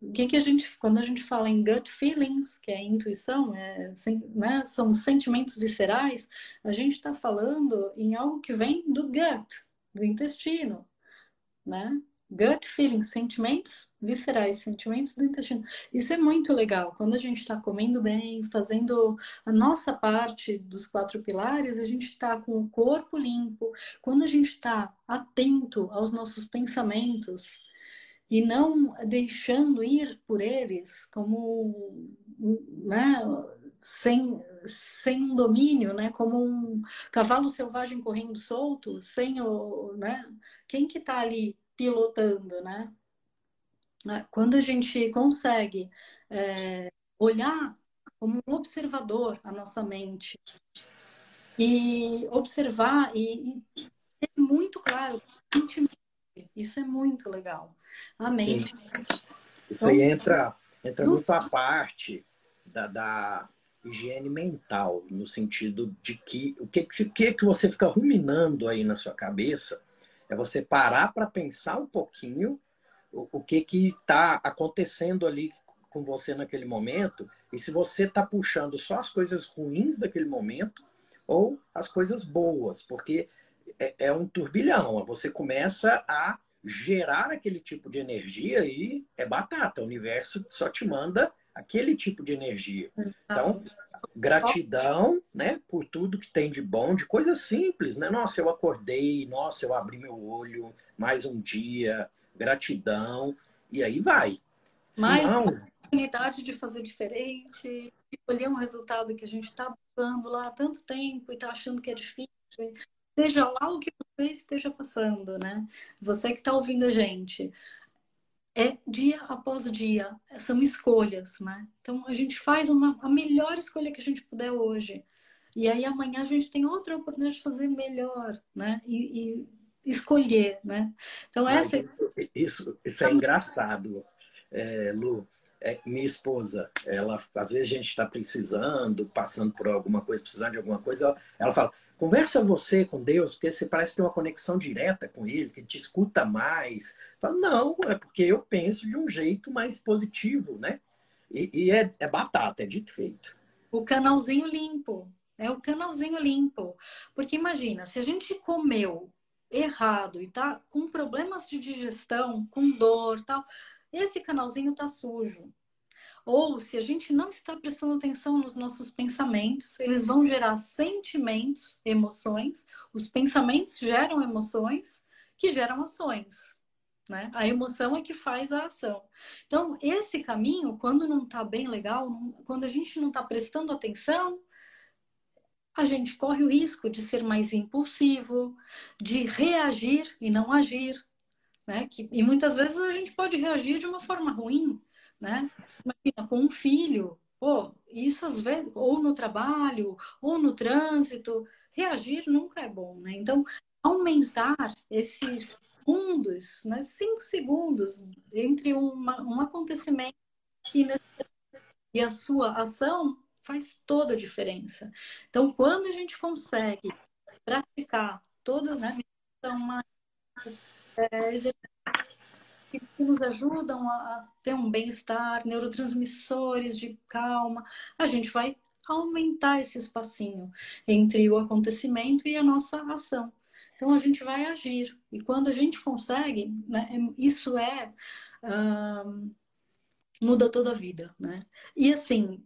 O que, que a gente, quando a gente fala em gut feelings, que é intuição, é, né, são sentimentos viscerais, a gente está falando em algo que vem do gut, do intestino, né? Gut feelings, sentimentos viscerais, sentimentos do intestino. Isso é muito legal. Quando a gente está comendo bem, fazendo a nossa parte dos quatro pilares, a gente está com o corpo limpo. Quando a gente está atento aos nossos pensamentos, e não deixando ir por eles como né, sem, sem um domínio, né, como um cavalo selvagem correndo solto, sem o, né, quem que está ali pilotando, né? Quando a gente consegue é, olhar como um observador a nossa mente e observar e, e ter muito claro isso é muito legal. A mente. Isso aí entra, entra no... muito a parte da, da, higiene mental, no sentido de que o que, que, que você fica ruminando aí na sua cabeça é você parar para pensar um pouquinho o, o que está acontecendo ali com você naquele momento e se você está puxando só as coisas ruins daquele momento ou as coisas boas, porque é, é um turbilhão. Você começa a gerar aquele tipo de energia e é batata. O universo só te manda aquele tipo de energia. Então, gratidão, né, por tudo que tem de bom, de coisas simples, né? Nossa, eu acordei, nossa, eu abri meu olho, mais um dia, gratidão, e aí vai. Mais Senão... oportunidade de fazer diferente, de colher um resultado que a gente está buscando lá há tanto tempo e está achando que é difícil. Seja lá o que você esteja passando, né? Você que está ouvindo a gente é dia após dia, são escolhas, né? Então a gente faz uma, a melhor escolha que a gente puder hoje. E aí amanhã a gente tem outra oportunidade de fazer melhor, né? E, e escolher, né? Então essa isso, isso, isso é engraçado, é, Lu. É, minha esposa, ela às vezes a gente está precisando, passando por alguma coisa, precisando de alguma coisa, ela, ela fala: Conversa você com Deus, porque você parece ter uma conexão direta com Ele, que te escuta mais. Fala, não, é porque eu penso de um jeito mais positivo, né? E, e é, é batata, é dito feito. O canalzinho limpo. É o canalzinho limpo. Porque imagina, se a gente comeu errado e tá com problemas de digestão, com dor tal, esse canalzinho tá sujo. Ou se a gente não está prestando atenção nos nossos pensamentos, eles vão gerar sentimentos, emoções. Os pensamentos geram emoções que geram ações. Né? A emoção é que faz a ação. Então, esse caminho, quando não está bem legal, quando a gente não está prestando atenção, a gente corre o risco de ser mais impulsivo, de reagir e não agir. Né? Que, e muitas vezes a gente pode reagir de uma forma ruim, né? Imagina, com um filho, pô, isso às vezes, ou no trabalho, ou no trânsito, reagir nunca é bom, né? Então, aumentar esses segundos, né? Cinco segundos entre uma, um acontecimento e, a sua ação faz toda a diferença. Então, quando a gente consegue praticar toda, né, uma, é, que nos ajudam a ter um bem-estar, neurotransmissores de calma, a gente vai aumentar esse espacinho entre o acontecimento e a nossa ação. Então a gente vai agir. E quando a gente consegue, né, é, isso é. Muda toda a vida, né? E assim,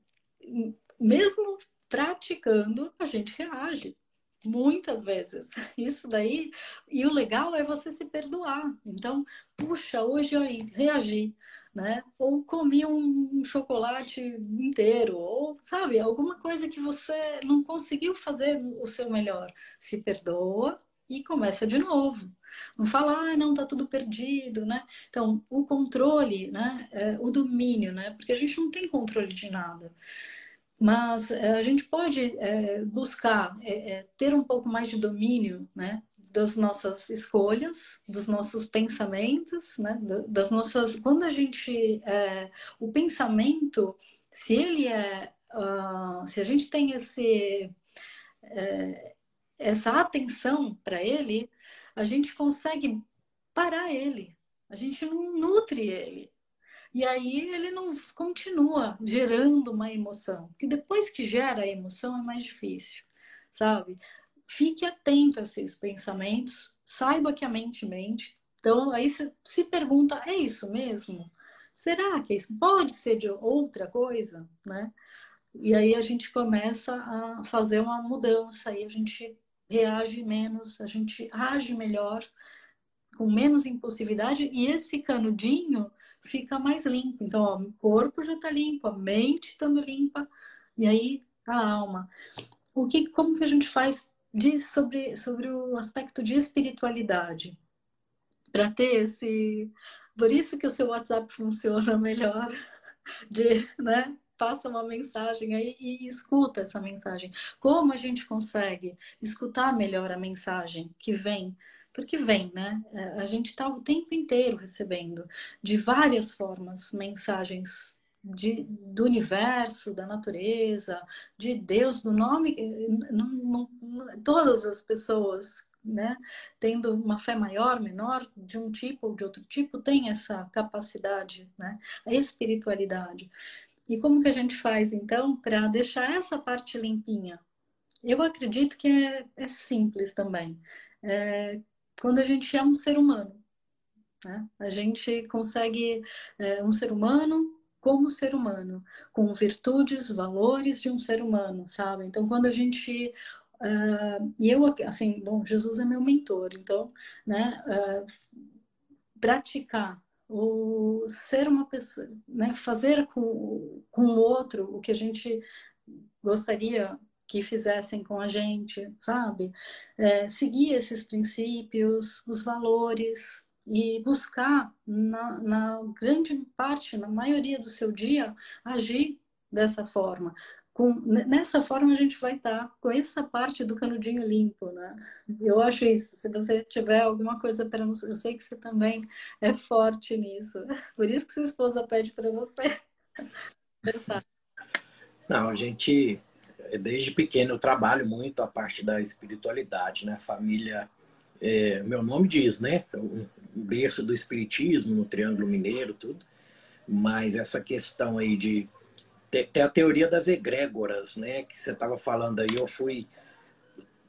mesmo praticando, a gente reage. Muitas vezes. Isso daí. E o legal é você se perdoar. Então, puxa, hoje eu reagi, né? Ou comi um chocolate inteiro, ou, sabe, alguma coisa que você não conseguiu fazer o seu melhor. Se perdoa e começa de novo. Não fala, ah, não, tá tudo perdido, né? Então, o controle, né? É, o domínio, né? Porque a gente não tem controle de nada. Mas é, a gente pode é, buscar é, ter um pouco mais de domínio, né? Das nossas escolhas, dos nossos pensamentos, né? Das nossas. Quando a gente. É, o pensamento, se ele é. Uh, se a gente tem esse, essa atenção para ele, a gente consegue parar ele. A gente não nutre ele. E aí ele não continua gerando uma emoção. Porque depois que gera a emoção é mais difícil, sabe? Fique atento aos seus pensamentos, saiba que a mente mente. Então aí você se pergunta, é isso mesmo? Será que é isso? Pode ser de outra coisa, né? E aí a gente começa a fazer uma mudança, aí a gente reage menos, a gente age melhor, com menos impulsividade, e esse canudinho fica mais limpo. Então, ó, o corpo já está limpo, a mente estando limpa, e aí a alma. O que, como que a gente faz de, sobre, sobre o aspecto de espiritualidade? Para ter esse. Por isso que o seu WhatsApp funciona melhor, de, né? Passa uma mensagem aí e escuta essa mensagem. Como a gente consegue escutar melhor a mensagem que vem? Porque vem, né? É, a gente está o tempo inteiro recebendo de várias formas mensagens de, do universo, da natureza, de Deus, do nome. Não, não, todas as pessoas né, tendo uma fé maior, menor, de um tipo ou de outro tipo, tem essa capacidade, né, a espiritualidade. E como que a gente faz, então, para deixar essa parte limpinha? Eu acredito que é, é simples também. É, quando a gente é um ser humano, né? a gente consegue, é, um ser humano como ser humano, com virtudes, valores de um ser humano, sabe? Então, quando a gente Uh, e eu, assim, bom, Jesus é meu mentor, então, né, uh, praticar, o ser uma pessoa, né, fazer com, com o outro o que a gente gostaria que fizessem com a gente, sabe? É, seguir esses princípios, os valores e buscar, na, na grande parte, na maioria do seu dia, agir dessa forma com, nessa forma a gente vai estar com essa parte do canudinho limpo, né? Eu acho isso. Se você tiver alguma coisa para nos, eu sei que você também é forte nisso. Por isso que sua esposa pede para você. Não, a gente desde pequeno eu trabalho muito a parte da espiritualidade, né? Família, é, meu nome diz, né? Um berço do espiritismo no Triângulo Mineiro, tudo. Mas essa questão aí de tem, a teoria das egrégoras, né? Que você estava falando aí, eu fui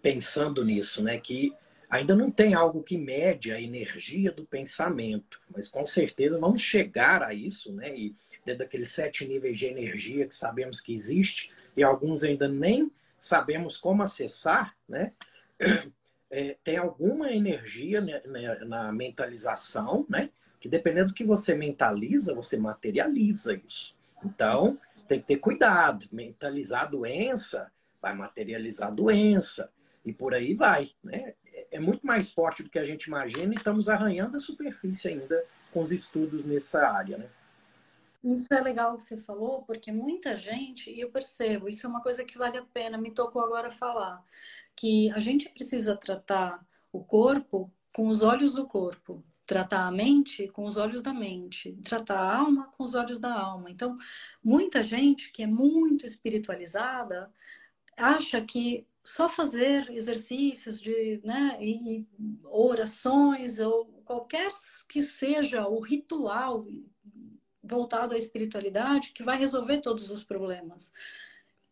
pensando nisso, né? Que ainda não tem algo que mede a energia do pensamento, mas com certeza vamos chegar a isso, né? E dentro daqueles sete níveis de energia que sabemos que existe, e alguns ainda nem sabemos como acessar, né? É, tem alguma energia né, né, na mentalização, né? Que dependendo do que você mentaliza, você materializa isso. Então, tem que ter cuidado. Mentalizar doença vai materializar doença e por aí vai. Né? É muito mais forte do que a gente imagina e estamos arranhando a superfície ainda com os estudos nessa área. Né? Isso é legal que você falou, porque muita gente, e eu percebo, isso é uma coisa que vale a pena, me tocou agora falar, que a gente precisa tratar o corpo com os olhos do corpo tratar a mente com os olhos da mente, tratar a alma com os olhos da alma. Então, muita gente que é muito espiritualizada acha que só fazer exercícios de, né, e orações ou qualquer que seja o ritual voltado à espiritualidade que vai resolver todos os problemas.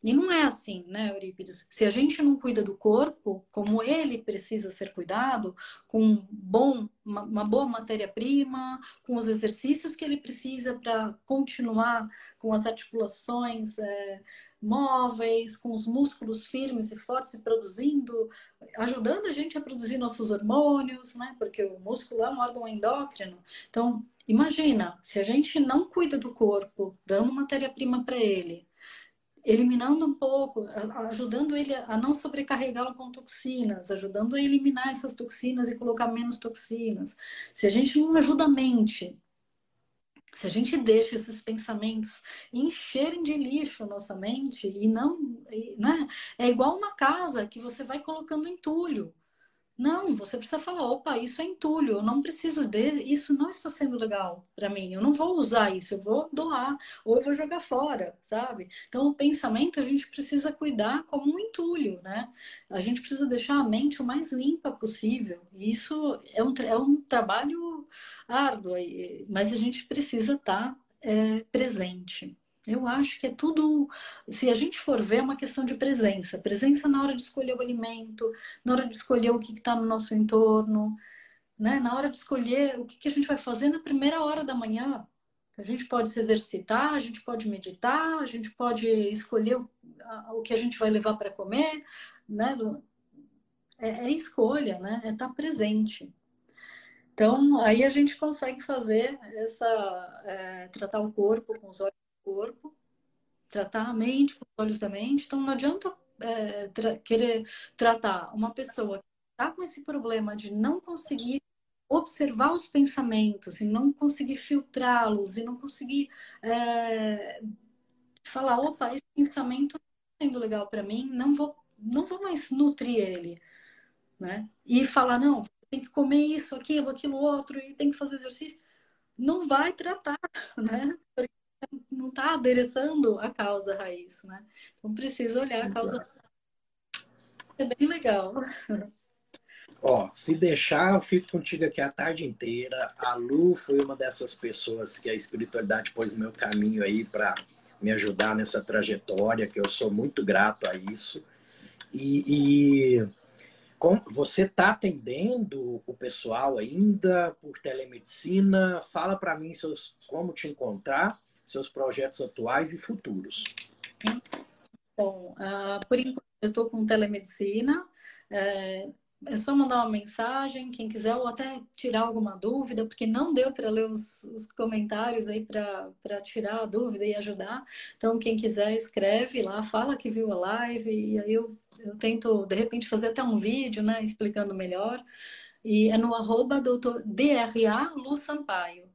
E não é assim, né, Eurípides? Se a gente não cuida do corpo, como ele precisa ser cuidado, com bom, uma, uma boa matéria-prima, com os exercícios que ele precisa para continuar com as articulações é, móveis, com os músculos firmes e fortes e produzindo, ajudando a gente a produzir nossos hormônios, né? Porque o músculo é um órgão endócrino. Então, imagina, se a gente não cuida do corpo, dando matéria-prima para ele, eliminando um pouco, ajudando ele a não sobrecarregá-lo com toxinas, ajudando a eliminar essas toxinas e colocar menos toxinas. Se a gente não ajuda a mente, se a gente deixa esses pensamentos encherem de lixo a nossa mente e não, né? É igual uma casa que você vai colocando entulho. Não, você precisa falar, opa, isso é entulho, eu não preciso de, isso não está sendo legal para mim, eu não vou usar isso, eu vou doar ou eu vou jogar fora, sabe? Então o pensamento a gente precisa cuidar como um entulho, né? A gente precisa deixar a mente o mais limpa possível. E isso é um, é um trabalho árduo, mas a gente precisa estar tá, é, presente. Eu acho que é tudo, se a gente for ver, é uma questão de presença. Presença na hora de escolher o alimento, na hora de escolher o que está no nosso entorno, né? na hora de escolher o que, que a gente vai fazer na primeira hora da manhã. A gente pode se exercitar, a gente pode meditar, a gente pode escolher o, o que a gente vai levar para comer, né? É, é, escolha, né? É estar tá presente. Então, aí a gente consegue fazer essa, é, tratar o corpo com os olhos corpo, tratar a mente com os olhos da mente. Então, não adianta é, tra querer tratar uma pessoa que está com esse problema de não conseguir observar os pensamentos e não conseguir filtrá-los e não conseguir é, falar, opa, esse pensamento não está sendo legal para mim, não vou, não vou mais nutrir ele, né? E falar, não, tem que comer isso, aquilo, aquilo outro e tem que fazer exercício. Não vai tratar, né? Porque não está adereçando a causa raiz, né? Então precisa olhar a causa raiz. É bem legal. Ó, se deixar, eu fico contigo aqui a tarde inteira. A Lu foi uma dessas pessoas que a espiritualidade pôs no meu caminho aí para me ajudar nessa trajetória, que eu sou muito grato a isso. E, e com, você está atendendo o pessoal ainda por telemedicina? Fala para mim seus, como te encontrar, seus projetos atuais e futuros. Bom, uh, por enquanto eu estou com telemedicina. É, é só mandar uma mensagem, quem quiser, ou até tirar alguma dúvida, porque não deu para ler os, os, comentários aí para tirar a dúvida e ajudar. Então, quem quiser, escreve lá, fala que viu a live, e aí eu, eu tento, de repente, fazer até um vídeo, né, explicando melhor. E é no arroba doutor DRA Lu Sampaio.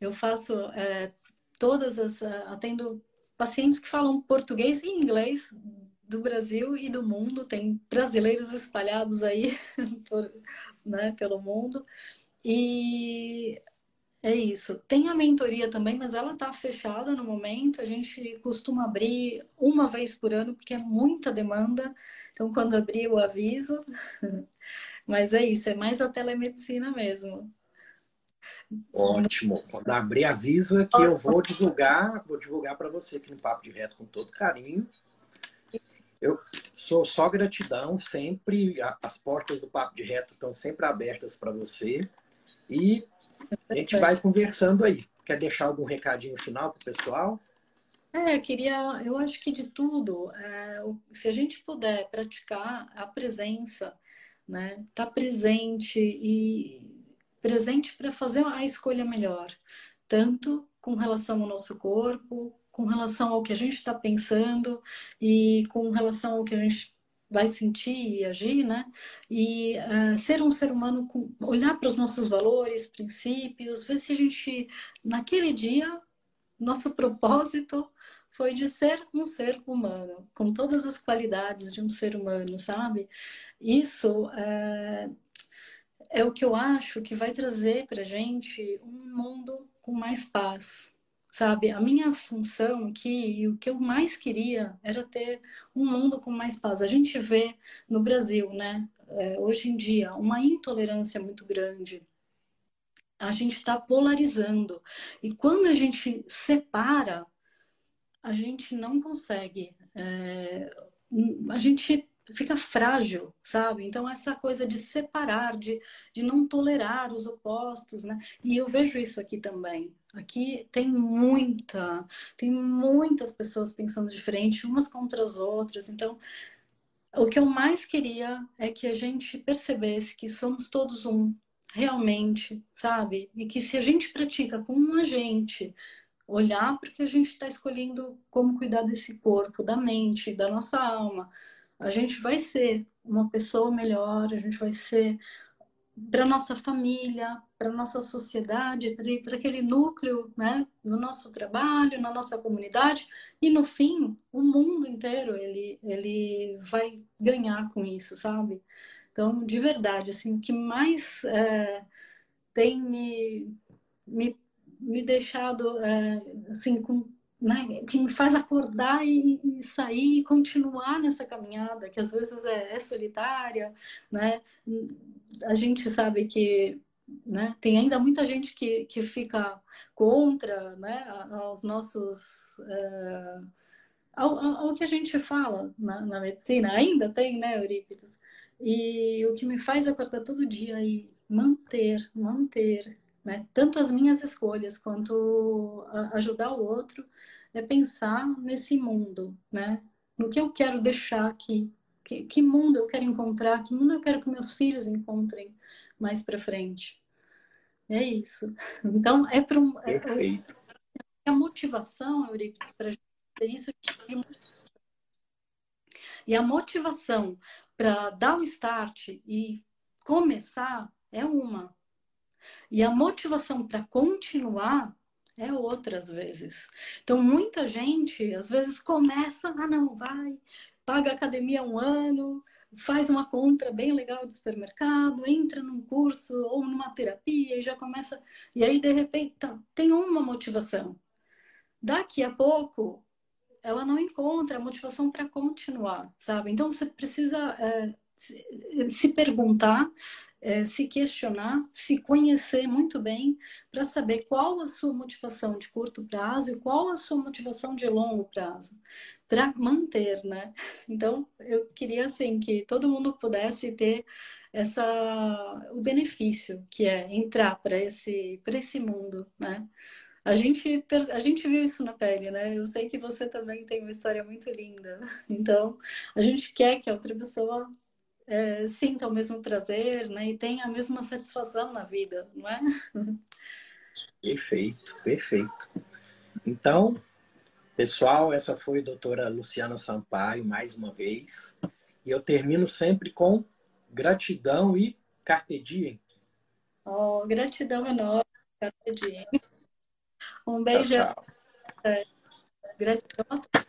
Eu faço é, todas as. atendo pacientes que falam português e inglês do Brasil e do mundo, tem brasileiros espalhados aí por, né, pelo mundo. E é isso. Tem a mentoria também, mas ela está fechada no momento. A gente costuma abrir uma vez por ano, porque é muita demanda. Então, quando abrir, eu aviso. Mas é isso, é mais a telemedicina mesmo. Ótimo. Quando abrir, avisa que eu vou divulgar, vou divulgar para você aqui no Papo de Reto com todo carinho. Eu sou só gratidão, sempre as portas do Papo de Reto estão sempre abertas para você. E a gente vai conversando aí. Quer deixar algum recadinho final para o pessoal? É, eu queria, eu acho que de tudo, é, se a gente puder praticar a presença, né, tá presente e presente para fazer a escolha melhor, tanto com relação ao nosso corpo, com relação ao que a gente está pensando e com relação ao que a gente vai sentir e agir, né? E uh, ser um ser humano, com, olhar para os nossos valores, princípios, ver se a gente, naquele dia, nosso propósito foi de ser um ser humano, com todas as qualidades de um ser humano, sabe? Isso é, é o que eu acho que vai trazer para gente um mundo com mais paz, Sabe, a minha função aqui, o que eu mais queria era ter um mundo com mais paz. A gente vê no Brasil, né, é, hoje em dia, uma intolerância muito grande. A gente está polarizando. E quando a gente separa, a gente não consegue. É, a gente fica frágil, sabe? Então, essa coisa de separar, de, de não tolerar os opostos, né? E eu vejo isso aqui também. Aqui tem muita, tem muitas pessoas pensando diferente, umas contra as outras. Então, o que eu mais queria é que a gente percebesse que somos todos um, realmente, sabe? E que se a gente pratica com a gente, olhar porque a gente está escolhendo como cuidar desse corpo, da mente, da nossa alma, a gente vai ser uma pessoa melhor, a gente vai ser para nossa família, para nossa sociedade, para aquele núcleo, né, no nosso trabalho, na nossa comunidade e no fim o mundo inteiro ele ele vai ganhar com isso, sabe? Então, de verdade, assim, o que mais é, tem me, me, me deixado é, assim com né, que me faz acordar e, e, sair e continuar nessa caminhada, que às vezes é, é, solitária, né? A gente sabe que né, tem ainda muita gente que, que fica contra né, aos nossos. É, ao, ao, que a gente fala na, na, medicina, ainda tem, né, Eurípides? E o que me faz acordar todo dia e manter, manter né? Tanto as minhas escolhas quanto ajudar o outro é pensar nesse mundo, né? No que eu quero deixar aqui, que, que mundo eu quero encontrar, que mundo eu quero que meus filhos encontrem mais para frente. É isso. Então é para um. É, Perfeito. É, a motivação, Euripides, para fazer isso. E a motivação para dar o start e começar é uma. E a motivação para continuar é outras vezes. Então, muita gente, às vezes, começa, ah, não, vai, paga academia um ano, faz uma compra bem legal de supermercado, entra num curso ou numa terapia e já começa. E aí, de repente, tá, tem uma motivação. Daqui a pouco, ela não encontra a motivação para continuar, sabe? Então, você precisa é, se perguntar é, se questionar, se conhecer muito bem, para saber qual a sua motivação de curto prazo e qual a sua motivação de longo prazo, para manter, né? Então, eu queria, assim, que todo mundo pudesse ter essa o benefício que é entrar para esse para esse mundo, né? A gente a gente viu isso na pele, né? Eu sei que você também tem uma história muito linda. Então, a gente quer que a outra pessoa é, sinta o mesmo prazer né, e tenha a mesma satisfação na vida, não é? Perfeito, perfeito. Então, pessoal, essa foi a doutora Luciana Sampaio, mais uma vez. E eu termino sempre com gratidão e carpe diem. Oh, gratidão enorme, carpe diem. Um beijo. Tchau, tchau. É, gratidão a todos.